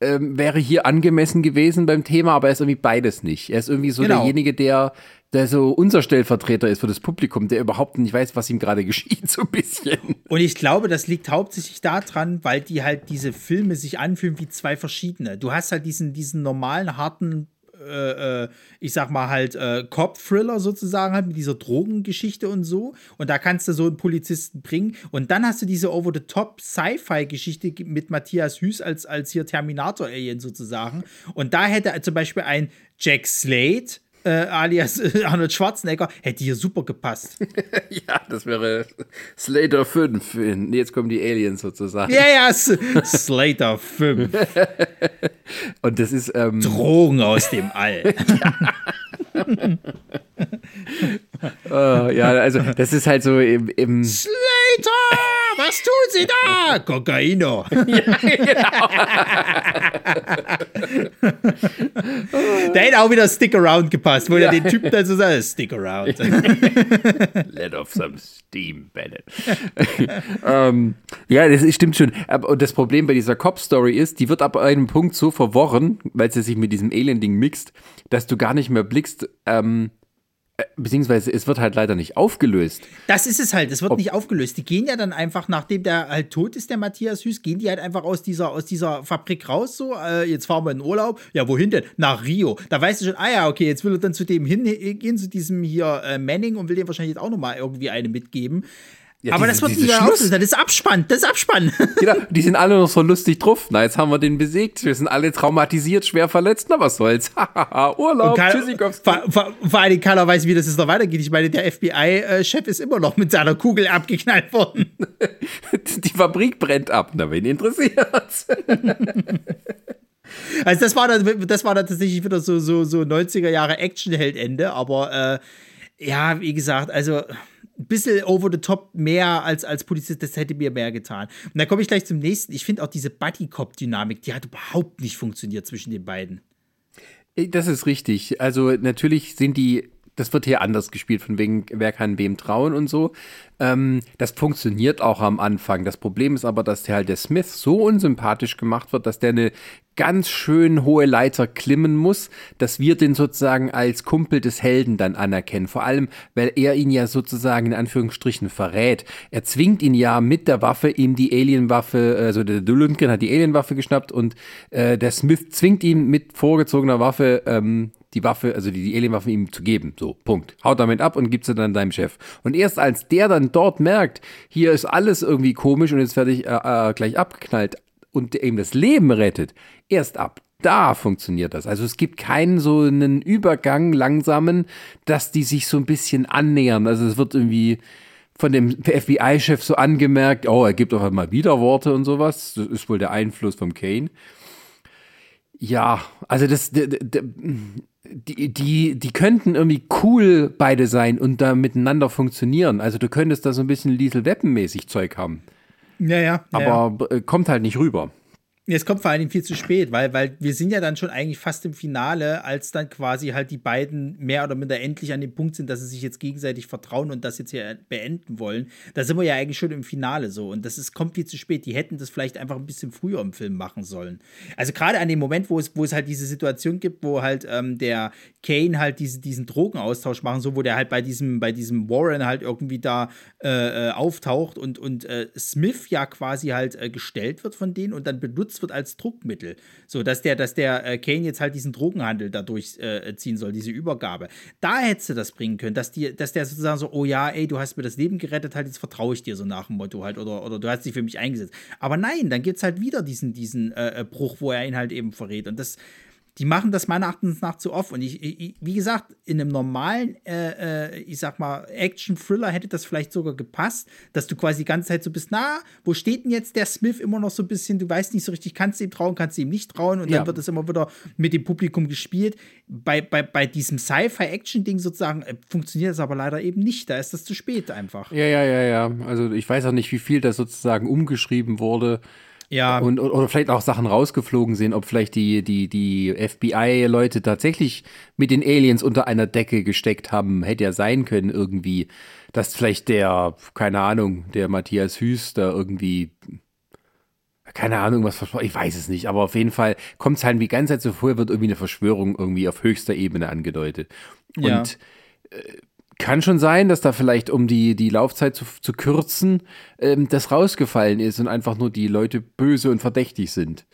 Ähm, wäre hier angemessen gewesen beim Thema, aber er ist irgendwie beides nicht. Er ist irgendwie so Genau. derjenige, der, der so unser Stellvertreter ist für das Publikum, der überhaupt nicht weiß, was ihm gerade geschieht, so ein bisschen. Und ich glaube, das liegt hauptsächlich daran, weil die halt diese Filme sich anfühlen wie zwei verschiedene. Du hast halt diesen, diesen normalen, harten, äh, äh, ich sag mal halt, äh, Cop-Thriller sozusagen, halt mit dieser Drogengeschichte und so. Und da kannst du so einen Polizisten bringen. Und dann hast du diese Over-the-Top-Sci-Fi-Geschichte mit Matthias Hüß als, als hier Terminator-Alien sozusagen. Und da hätte zum Beispiel ein Jack Slade. Äh, alias äh, Arnold Schwarzenegger, hätte hier super gepasst. ja, das wäre Slater 5. Nee, Jetzt kommen die Aliens sozusagen. Ja, ja, S Slater 5. Und das ist. Ähm, Drogen aus dem All. äh, ja, also das ist halt so im. im Slater! Was tun Sie da? Kokaino. da hätte auch wieder Stick Around gepasst, wo Ja. er den Typen dann so sagt, Stick Around. Let off some steam, Bennett. ähm, ja, das stimmt schon. Und das Problem bei dieser Cop-Story ist, die wird ab einem Punkt so verworren, weil sie sich mit diesem Alien-Ding mixt, dass du gar nicht mehr blickst, ähm, äh, beziehungsweise es wird halt leider nicht aufgelöst. Das ist es halt, es wird nicht aufgelöst. Die gehen ja dann einfach, nachdem der halt tot ist, der Matthias Hüß, gehen die halt einfach aus dieser, aus dieser Fabrik raus, so, äh, jetzt fahren wir in Urlaub. Ja, wohin denn? Nach Rio. Da weißt du schon, ah ja, okay, jetzt will er dann zu dem hingehen, zu diesem hier äh, Manning und will dem wahrscheinlich jetzt auch nochmal irgendwie eine mitgeben. Ja, Aber diese- das wird mehr Schluss-. Das ist Abspann, das ist Abspann. Genau, die sind alle noch so lustig drauf. Na, jetzt haben wir den besiegt. Wir sind alle traumatisiert, schwer verletzt. Na, was soll's? Hahaha, Urlaub, Tschüssikowski. vor, vor, vor allem keiner weiß, wie das jetzt noch weitergeht. Ich meine, der FBI-Chef ist immer noch mit seiner Kugel abgeknallt worden. Die Fabrik brennt ab. Na, wen interessiert's? Also das war dann, das war dann tatsächlich wieder so, so, so 90er Jahre Actionheld-Ende, aber äh, ja, wie gesagt, also ein bisschen over the top mehr als, als Polizist, das hätte mir mehr getan. Und da komme ich gleich zum nächsten. Ich finde auch diese Buddy-Cop-Dynamik, die hat überhaupt nicht funktioniert zwischen den beiden. Das ist richtig. Also natürlich sind die, das wird hier anders gespielt, von wegen, wer kann wem trauen und so. Ähm, das funktioniert auch am Anfang. Das Problem ist aber, dass der halt der Smith so unsympathisch gemacht wird, dass der eine ganz schön hohe Leiter klimmen muss, dass wir den sozusagen als Kumpel des Helden dann anerkennen. Vor allem, weil er ihn ja sozusagen in Anführungsstrichen verrät. Er zwingt ihn ja mit der Waffe ihm die Alienwaffe, also der Lundgren hat die Alienwaffe geschnappt und äh, der Smith zwingt ihn mit vorgezogener Waffe ähm, die Waffe, also die, die Alienwaffe ihm zu geben. So, Punkt. Haut damit ab und gibt sie dann deinem Chef. Und erst als der dann dort merkt, hier ist alles irgendwie komisch und jetzt werde ich äh, äh, gleich abgeknallt und ihm das Leben rettet, erst ab da funktioniert das. Also es gibt keinen so einen Übergang langsamen, dass die sich so ein bisschen annähern. Also es wird irgendwie von dem FBI-Chef so angemerkt, oh, er gibt auf einmal Widerworte und sowas. Das ist wohl der Einfluss vom Kane. Ja, also das, die, die, die könnten irgendwie cool beide sein und da miteinander funktionieren. Also du könntest da so ein bisschen Liesel Weppen-mäßig Zeug haben. Ja, ja. ja, ja. Aber äh, kommt halt nicht rüber. Es kommt vor Dingen viel zu spät, weil, weil wir sind ja dann schon eigentlich fast im Finale, als dann quasi halt die beiden mehr oder minder endlich an dem Punkt sind, dass sie sich jetzt gegenseitig vertrauen und das jetzt hier beenden wollen. Da sind wir ja eigentlich schon im Finale so und das ist, kommt viel zu spät. Die hätten das vielleicht einfach ein bisschen früher im Film machen sollen. Also gerade an dem Moment, wo es, wo es halt diese Situation gibt, wo halt ähm, der Kane halt diese, diesen Drogenaustausch machen, so wo der halt bei diesem, bei diesem Warren halt irgendwie da äh, äh, auftaucht und, und äh, Smith ja quasi halt äh, gestellt wird von denen und dann benutzt wird als Druckmittel. So, dass der, dass der äh, Kane jetzt halt diesen Drogenhandel dadurch äh, ziehen soll, diese Übergabe. Da hättest du das bringen können, dass, die, dass der sozusagen so, oh ja, ey, du hast mir das Leben gerettet, halt, jetzt vertraue ich dir so nach dem Motto halt, oder, oder du hast dich für mich eingesetzt. Aber nein, dann gibt es halt wieder diesen, diesen äh, Bruch, wo er ihn halt eben verrät. Und das, die machen das meiner Erachtens nach zu oft. Und ich, ich wie gesagt, in einem normalen, äh, äh, ich sag mal, Action-Thriller hätte das vielleicht sogar gepasst, dass du quasi die ganze Zeit so bist, na, wo steht denn jetzt der Smith immer noch so ein bisschen, du weißt nicht so richtig, kannst du ihm trauen, kannst du ihm nicht trauen und Ja. dann wird es immer wieder mit dem Publikum gespielt. Bei, bei, bei diesem Sci-Fi-Action-Ding sozusagen äh, funktioniert das aber leider eben nicht. Da ist das zu spät einfach. Ja, ja, ja, ja. Also ich weiß auch nicht, wie viel das sozusagen umgeschrieben wurde. Ja. Und, oder vielleicht auch Sachen rausgeflogen sind, ob vielleicht die, die, die FBI-Leute tatsächlich mit den Aliens unter einer Decke gesteckt haben. Hätte ja sein können irgendwie, dass vielleicht der, keine Ahnung, der Matthias Hüß da irgendwie keine Ahnung, was versprochen, ich weiß es nicht, aber auf jeden Fall kommt es halt die ganze Zeit so vor, wird irgendwie eine Verschwörung irgendwie auf höchster Ebene angedeutet. Ja. Und äh, kann schon sein, dass da vielleicht, um die, die Laufzeit zu, zu kürzen, ähm, das rausgefallen ist und einfach nur die Leute böse und verdächtig sind.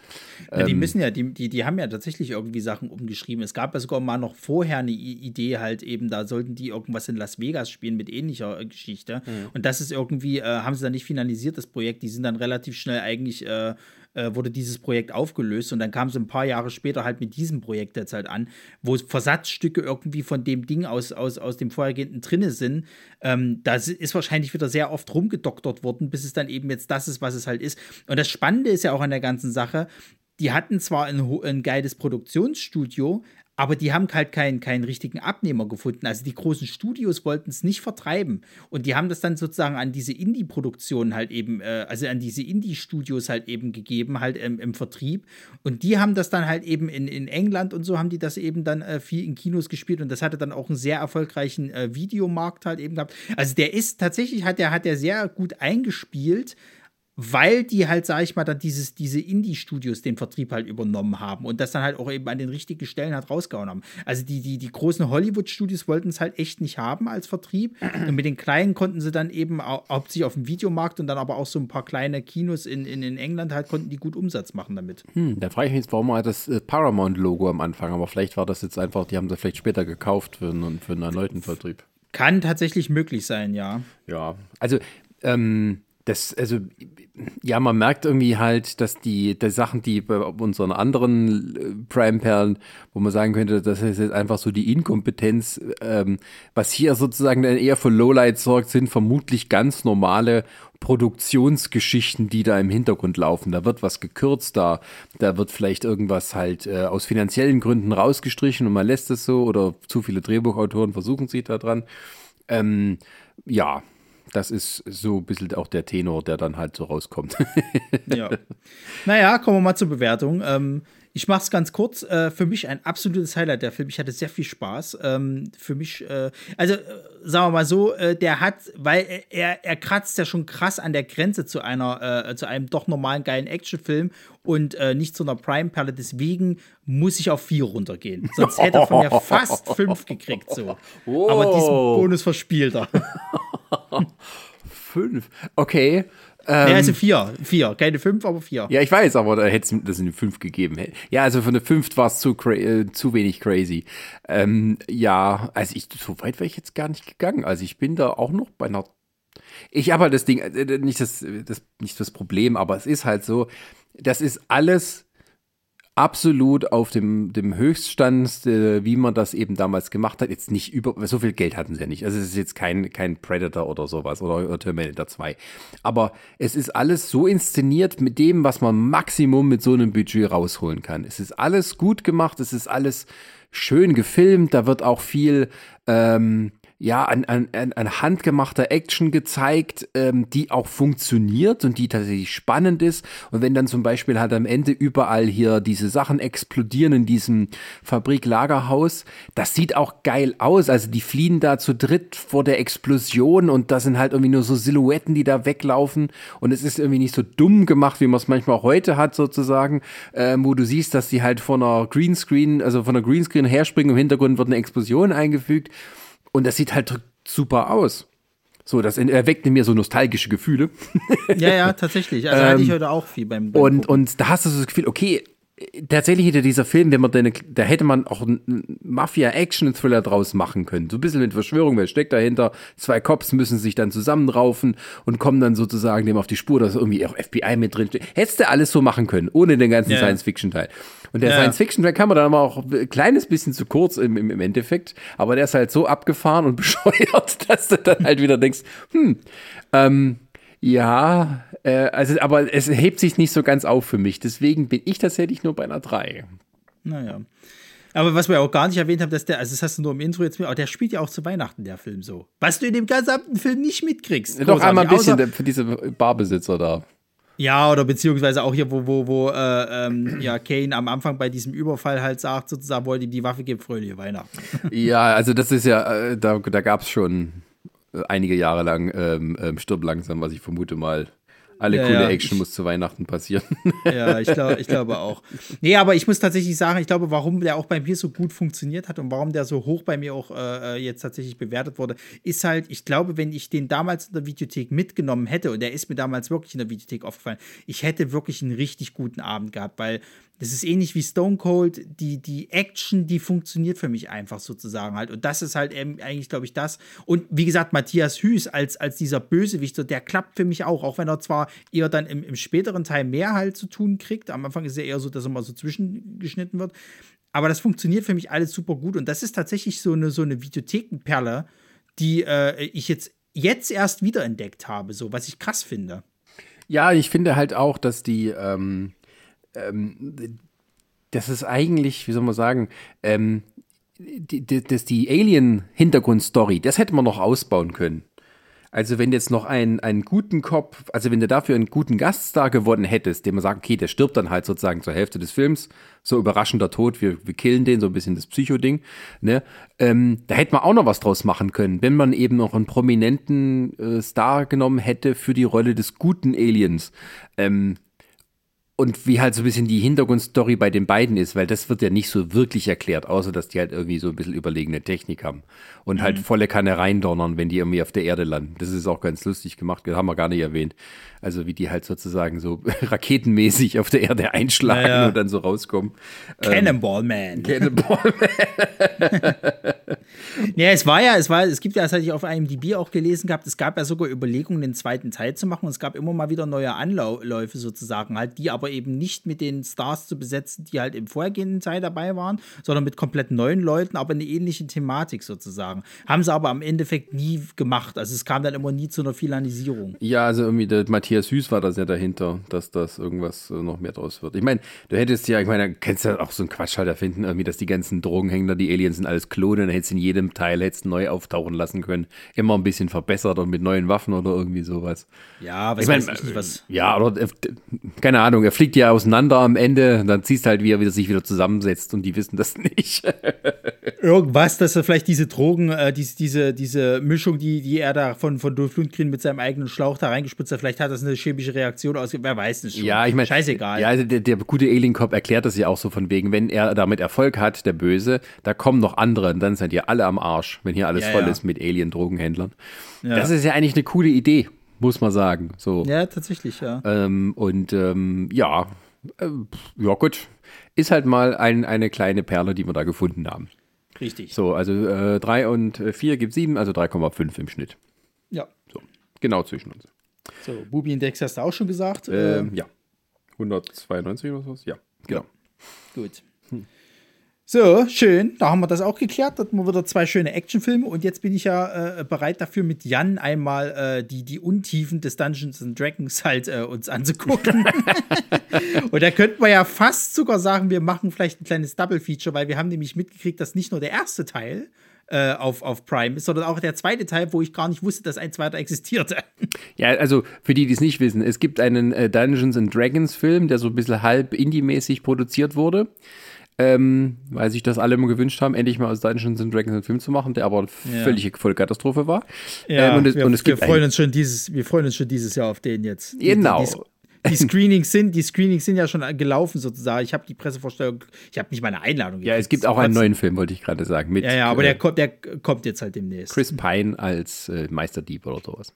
Ja, die Ähm, müssen ja, die, die, die haben ja tatsächlich irgendwie Sachen umgeschrieben. Es gab ja sogar mal noch vorher eine Idee halt eben, da sollten die irgendwas in Las Vegas spielen mit ähnlicher äh, Geschichte. Mhm. Und das ist irgendwie, äh, haben sie dann nicht finalisiert, das Projekt. Die sind dann relativ schnell eigentlich, äh, äh, wurde dieses Projekt aufgelöst und dann kam sie ein paar Jahre später halt mit diesem Projekt jetzt halt an, wo Versatzstücke irgendwie von dem Ding aus, aus, aus dem vorhergehenden drinne sind. Ähm, da ist wahrscheinlich wieder sehr oft rumgedoktert worden, bis es dann eben jetzt das ist, was es halt ist. Und das Spannende ist ja auch an der ganzen Sache, die hatten zwar ein, ein geiles Produktionsstudio, aber die haben halt keinen, keinen richtigen Abnehmer gefunden. Also die großen Studios wollten es nicht vertreiben. Und die haben das dann sozusagen an diese Indie-Produktionen halt eben, äh, also an diese Indie-Studios halt eben gegeben, halt im, im Vertrieb. Und die haben das dann halt eben in, in England und so haben die das eben dann äh, viel in Kinos gespielt. Und das hatte dann auch einen sehr erfolgreichen äh, Videomarkt halt eben gehabt. Also der ist tatsächlich, hat der, hat der sehr gut eingespielt weil die halt, sag ich mal, dann dieses, diese Indie-Studios den Vertrieb halt übernommen haben und das dann halt auch eben an den richtigen Stellen halt rausgehauen haben. Also die, die, die großen Hollywood-Studios wollten es halt echt nicht haben als Vertrieb und mit den kleinen konnten sie dann eben au- hauptsächlich auf dem Videomarkt und dann aber auch so ein paar kleine Kinos in, in, in England halt konnten die gut Umsatz machen damit. Hm, da frage ich mich jetzt, warum war das äh, Paramount-Logo am Anfang, aber vielleicht war das jetzt einfach, die haben das vielleicht später gekauft für einen, für einen erneuten Vertrieb. Kann tatsächlich möglich sein, ja. Ja, also ähm, das, also ja, man merkt irgendwie halt, dass die, die Sachen, die bei unseren anderen äh, Prime-Perlen, wo man sagen könnte, das ist jetzt einfach so die Inkompetenz, ähm, was hier sozusagen dann eher für Lowlight sorgt, sind vermutlich ganz normale Produktionsgeschichten, die da im Hintergrund laufen. Da wird was gekürzt, da, da wird vielleicht irgendwas halt äh, aus finanziellen Gründen rausgestrichen und man lässt es so oder zu viele Drehbuchautoren versuchen sich da dran. Ähm, ja, das ist so ein bisschen auch der Tenor, der dann halt so rauskommt. Ja. Naja, kommen wir mal zur Bewertung. Ähm, ich mache es ganz kurz. Äh, für mich ein absolutes Highlight der Film. Ich hatte sehr viel Spaß. Ähm, für mich, äh, also äh, sagen wir mal so, äh, der hat, weil er, er kratzt ja schon krass an der Grenze zu einer, äh, zu einem doch normalen geilen Actionfilm und äh, nicht zu einer Prime-Perle. Deswegen muss ich auf vier runtergehen. Sonst hätte er von mir fast fünf gekriegt. So. Aber diesen Bonus verspielt er. Fünf. Okay. ja, Ähm, also vier. Vier. Keine fünf, aber vier. ja, ich weiß, aber da hätte es das eine fünf gegeben. Ja, also von der fünf war es zu, äh, zu wenig crazy. Ähm, ja, also ich, so weit wäre ich jetzt gar nicht gegangen. Also ich bin da auch noch bei einer. Ich habe halt das Ding, äh, nicht das, das, nicht das Problem, aber es ist halt so, das ist alles absolut auf dem, dem Höchststand, äh, wie man das eben damals gemacht hat. Jetzt nicht über, so viel Geld hatten sie ja nicht. Also es ist jetzt kein, kein Predator oder sowas oder, oder Terminator 2. Aber es ist alles so inszeniert mit dem, was man Maximum mit so einem Budget rausholen kann. Es ist alles gut gemacht, es ist alles schön gefilmt, da wird auch viel ähm, ja, an, an, an handgemachter Action gezeigt, ähm, die auch funktioniert und die tatsächlich spannend ist. Und wenn dann zum Beispiel halt am Ende überall hier diese Sachen explodieren in diesem Fabriklagerhaus, das sieht auch geil aus. Also die fliehen da zu dritt vor der Explosion und das sind halt irgendwie nur so Silhouetten, die da weglaufen. Und es ist irgendwie nicht so dumm gemacht, wie man es manchmal heute hat, sozusagen, äh, wo du siehst, dass die halt von einer Greenscreen, also von einer Greenscreen herspringen, im Hintergrund wird eine Explosion eingefügt. Und das sieht halt super aus. So, das erweckt in mir so nostalgische Gefühle. Ja, ja, tatsächlich. Also hatte ich heute auch viel beim, beim und, und da hast du so das Gefühl, okay, tatsächlich hätte dieser Film, wenn man den, da hätte man auch einen Mafia-Action-Thriller draus machen können. So ein bisschen mit Verschwörung, wer steckt dahinter? Zwei Cops müssen sich dann zusammenraufen und kommen dann sozusagen dem auf die Spur, dass irgendwie auch FBI mit drin steht. Hättest du alles so machen können, ohne den ganzen Ja. Science-Fiction-Teil. Und der Ja. Science-Fiction-Teil kam dann aber auch ein kleines bisschen zu kurz im, im, im Endeffekt, aber der ist halt so abgefahren und bescheuert, dass du dann halt wieder denkst, hm, ähm, ja, äh, also, aber es hebt sich nicht so ganz auf für mich. Deswegen bin ich tatsächlich nur bei einer 3. Naja. Aber was wir auch gar nicht erwähnt haben, dass der, also das hast du nur im Intro jetzt mit, aber der spielt ja auch zu Weihnachten, der Film so. Was du in dem gesamten Film nicht mitkriegst. Doch Großartig. einmal ein bisschen der- für diese Barbesitzer da. Ja, oder beziehungsweise auch hier, wo, wo, wo äh, ähm, ja, Kane am Anfang bei diesem Überfall halt sagt, sozusagen, wollte ihm die Waffe geben, fröhliche Weihnachten. Ja, also das ist ja, äh, da, da gab es schon einige Jahre lang ähm, ähm, Stirb langsam, was ich vermute mal. Alle Ja, coole ja, Action muss zu Weihnachten passieren. Ja, ich, glaub, ich glaube auch. Nee, aber ich muss tatsächlich sagen, ich glaube, warum der auch bei mir so gut funktioniert hat und warum der so hoch bei mir auch äh, jetzt tatsächlich bewertet wurde, ist halt, ich glaube, wenn ich den damals in der Videothek mitgenommen hätte, und der ist mir damals wirklich in der Videothek aufgefallen, ich hätte wirklich einen richtig guten Abend gehabt, weil das ist ähnlich wie Stone Cold, die, die Action, die funktioniert für mich einfach sozusagen halt. Und das ist halt eben eigentlich, glaube ich, das. Und wie gesagt, Matthias Hüß als, als dieser Bösewicht, so, der klappt für mich auch, auch wenn er zwar eher dann im, im späteren Teil mehr halt zu tun kriegt. Am Anfang ist er eher so, dass er mal so zwischengeschnitten wird. Aber das funktioniert für mich alles super gut. Und das ist tatsächlich so eine, so eine Videothekenperle, die äh, ich jetzt, jetzt erst wiederentdeckt habe, so was ich krass finde. Ja, ich finde halt auch, dass die, ähm, ähm, das ist eigentlich, wie soll man sagen, ähm, die, die, die Alien-Hintergrundstory, das hätte man noch ausbauen können. Also wenn jetzt noch einen, einen guten Kopf, also wenn du dafür einen guten Gaststar gewonnen hättest, dem man sagt, okay, der stirbt dann halt sozusagen zur Hälfte des Films, so überraschender Tod, wir, wir killen den, so ein bisschen das Psycho-Ding, ne? Ähm, da hätte man auch noch was draus machen können, wenn man eben noch einen prominenten äh, Star genommen hätte für die Rolle des guten Aliens. Ähm, und wie halt so ein bisschen die Hintergrundstory bei den beiden ist, weil das wird ja nicht so wirklich erklärt, außer dass die halt irgendwie so ein bisschen überlegene Technik haben und halt Mhm. volle Kanne reindonnern, wenn die irgendwie auf der Erde landen. Das ist auch ganz lustig gemacht, das haben wir gar nicht erwähnt. Also wie die halt sozusagen so raketenmäßig auf der Erde einschlagen Ja, ja. und dann so rauskommen. Ähm, Cannonball Man. Cannonball Ja, es war ja, es war, es gibt ja, das hatte ich auf IMDb auch gelesen gehabt, es gab ja sogar Überlegungen, den zweiten Teil zu machen. Und es gab immer mal wieder neue Anläufe sozusagen, halt, die aber eben nicht mit den Stars zu besetzen, die halt im vorhergehenden Teil dabei waren, sondern mit komplett neuen Leuten, aber eine ähnliche Thematik sozusagen. Haben sie aber am Endeffekt nie gemacht. Also es kam dann immer nie zu einer Finalisierung. Ja, also irgendwie der Matthias Süß war das ja dahinter, dass das irgendwas äh, noch mehr draus wird. Ich meine, du hättest ja, ich meine, du kannst ja auch so einen Quatsch halt erfinden, irgendwie, dass die ganzen Drogenhändler, die Aliens sind alles Klone, dann hättest du in jedem Teil hättest neu auftauchen lassen können. Immer ein bisschen verbessert und mit neuen Waffen oder irgendwie sowas. Ja, was Ich mein, weiß ich nicht, was. Ja, oder äh, keine Ahnung, er fliegt ja auseinander am Ende, dann siehst halt, wie er wieder sich wieder zusammensetzt und die wissen das nicht. Irgendwas, dass er vielleicht diese Drogen, äh, diese, diese, diese Mischung, die, die er da von, von Dolph Lundgren mit seinem eigenen Schlauch da reingespritzt hat, vielleicht hat das eine chemische Reaktion aus, wer weiß es schon. Ja, ich meine, Scheißegal. Ja, also der, der gute Alien Cop erklärt das ja auch so von wegen, wenn er damit Erfolg hat, der Böse, da kommen noch andere und dann seid ihr alle am Arsch, wenn hier alles Ja, voll ja. ist mit Alien-Drogenhändlern. Ja. Das ist ja eigentlich eine coole Idee, muss man sagen. So. Ja, tatsächlich, ja. Ähm, und ähm, ja, ähm, ja gut, ist halt mal ein, eine kleine Perle, die wir da gefunden haben. Richtig. So, also äh, 3 und 4 gibt 7, also 3,5 im Schnitt. Ja. Genau zwischen uns. So, Bubi Index hast du auch schon gesagt. äh, Ähm, ja. 192 oder sowas? Ja, genau. Gut. So, schön. Da haben wir das auch geklärt. Da hatten wir wieder zwei schöne Actionfilme. Und jetzt bin ich ja äh, bereit dafür, mit Jan einmal äh, die, die Untiefen des Dungeons and Dragons halt äh, uns anzugucken. und da könnten wir ja fast sogar sagen, wir machen vielleicht ein kleines Double-Feature, weil wir haben nämlich mitgekriegt, dass nicht nur der erste Teil äh, auf, auf Prime ist, sondern auch der zweite Teil, wo ich gar nicht wusste, dass ein zweiter existierte. Ja, also für die, die es nicht wissen, es gibt einen äh, Dungeons and Dragons Film, der so ein bisschen halb indie-mäßig produziert wurde. Ähm, weil sich das alle immer gewünscht haben, endlich mal aus Dungeons and Dragons einen Film zu machen, der aber Ja. völlige Vollkatastrophe war. Ja, ähm, und es, wir, und es wir, gibt freuen uns schon dieses, wir freuen uns schon dieses Jahr auf den jetzt. Genau. Die, die, die Screenings sind, die Screenings sind ja schon gelaufen sozusagen. Ich habe die Pressevorstellung, ich habe nicht meine Einladung. Ja, es gibt auch einen neuen Film, wollte ich gerade sagen. Mit, Ja, ja, aber äh, der kommt, der kommt jetzt halt demnächst. Chris Pine als äh, Meisterdieb oder sowas.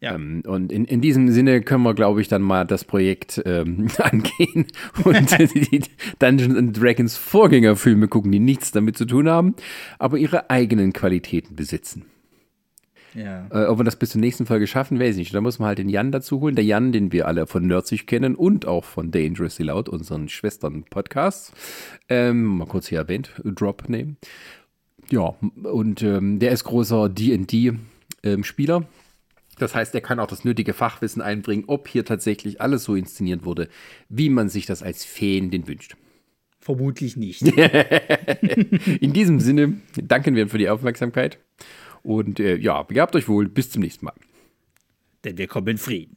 Ja. Ähm, und in, in diesem Sinne können wir, glaube ich, dann mal das Projekt ähm, angehen und die Dungeons and Dragons Vorgängerfilme gucken, die nichts damit zu tun haben, aber ihre eigenen Qualitäten besitzen. Ja. Äh, ob wir das bis zur nächsten Folge schaffen, weiß ich nicht. Da muss man halt den Jan dazu holen. Der Jan, den wir alle von Nerdsich kennen und auch von Dangerously Loud, unseren Schwestern-Podcasts. Ähm, mal kurz hier erwähnt, Drop Name. Ja, und ähm, der ist großer D&D-Spieler. Das heißt, er kann auch das nötige Fachwissen einbringen, ob hier tatsächlich alles so inszeniert wurde, wie man sich das als Fan den wünscht. Vermutlich nicht. In diesem Sinne danken wir für die Aufmerksamkeit. Und äh, ja, begabt euch wohl. Bis zum nächsten Mal. Denn wir kommen in Frieden.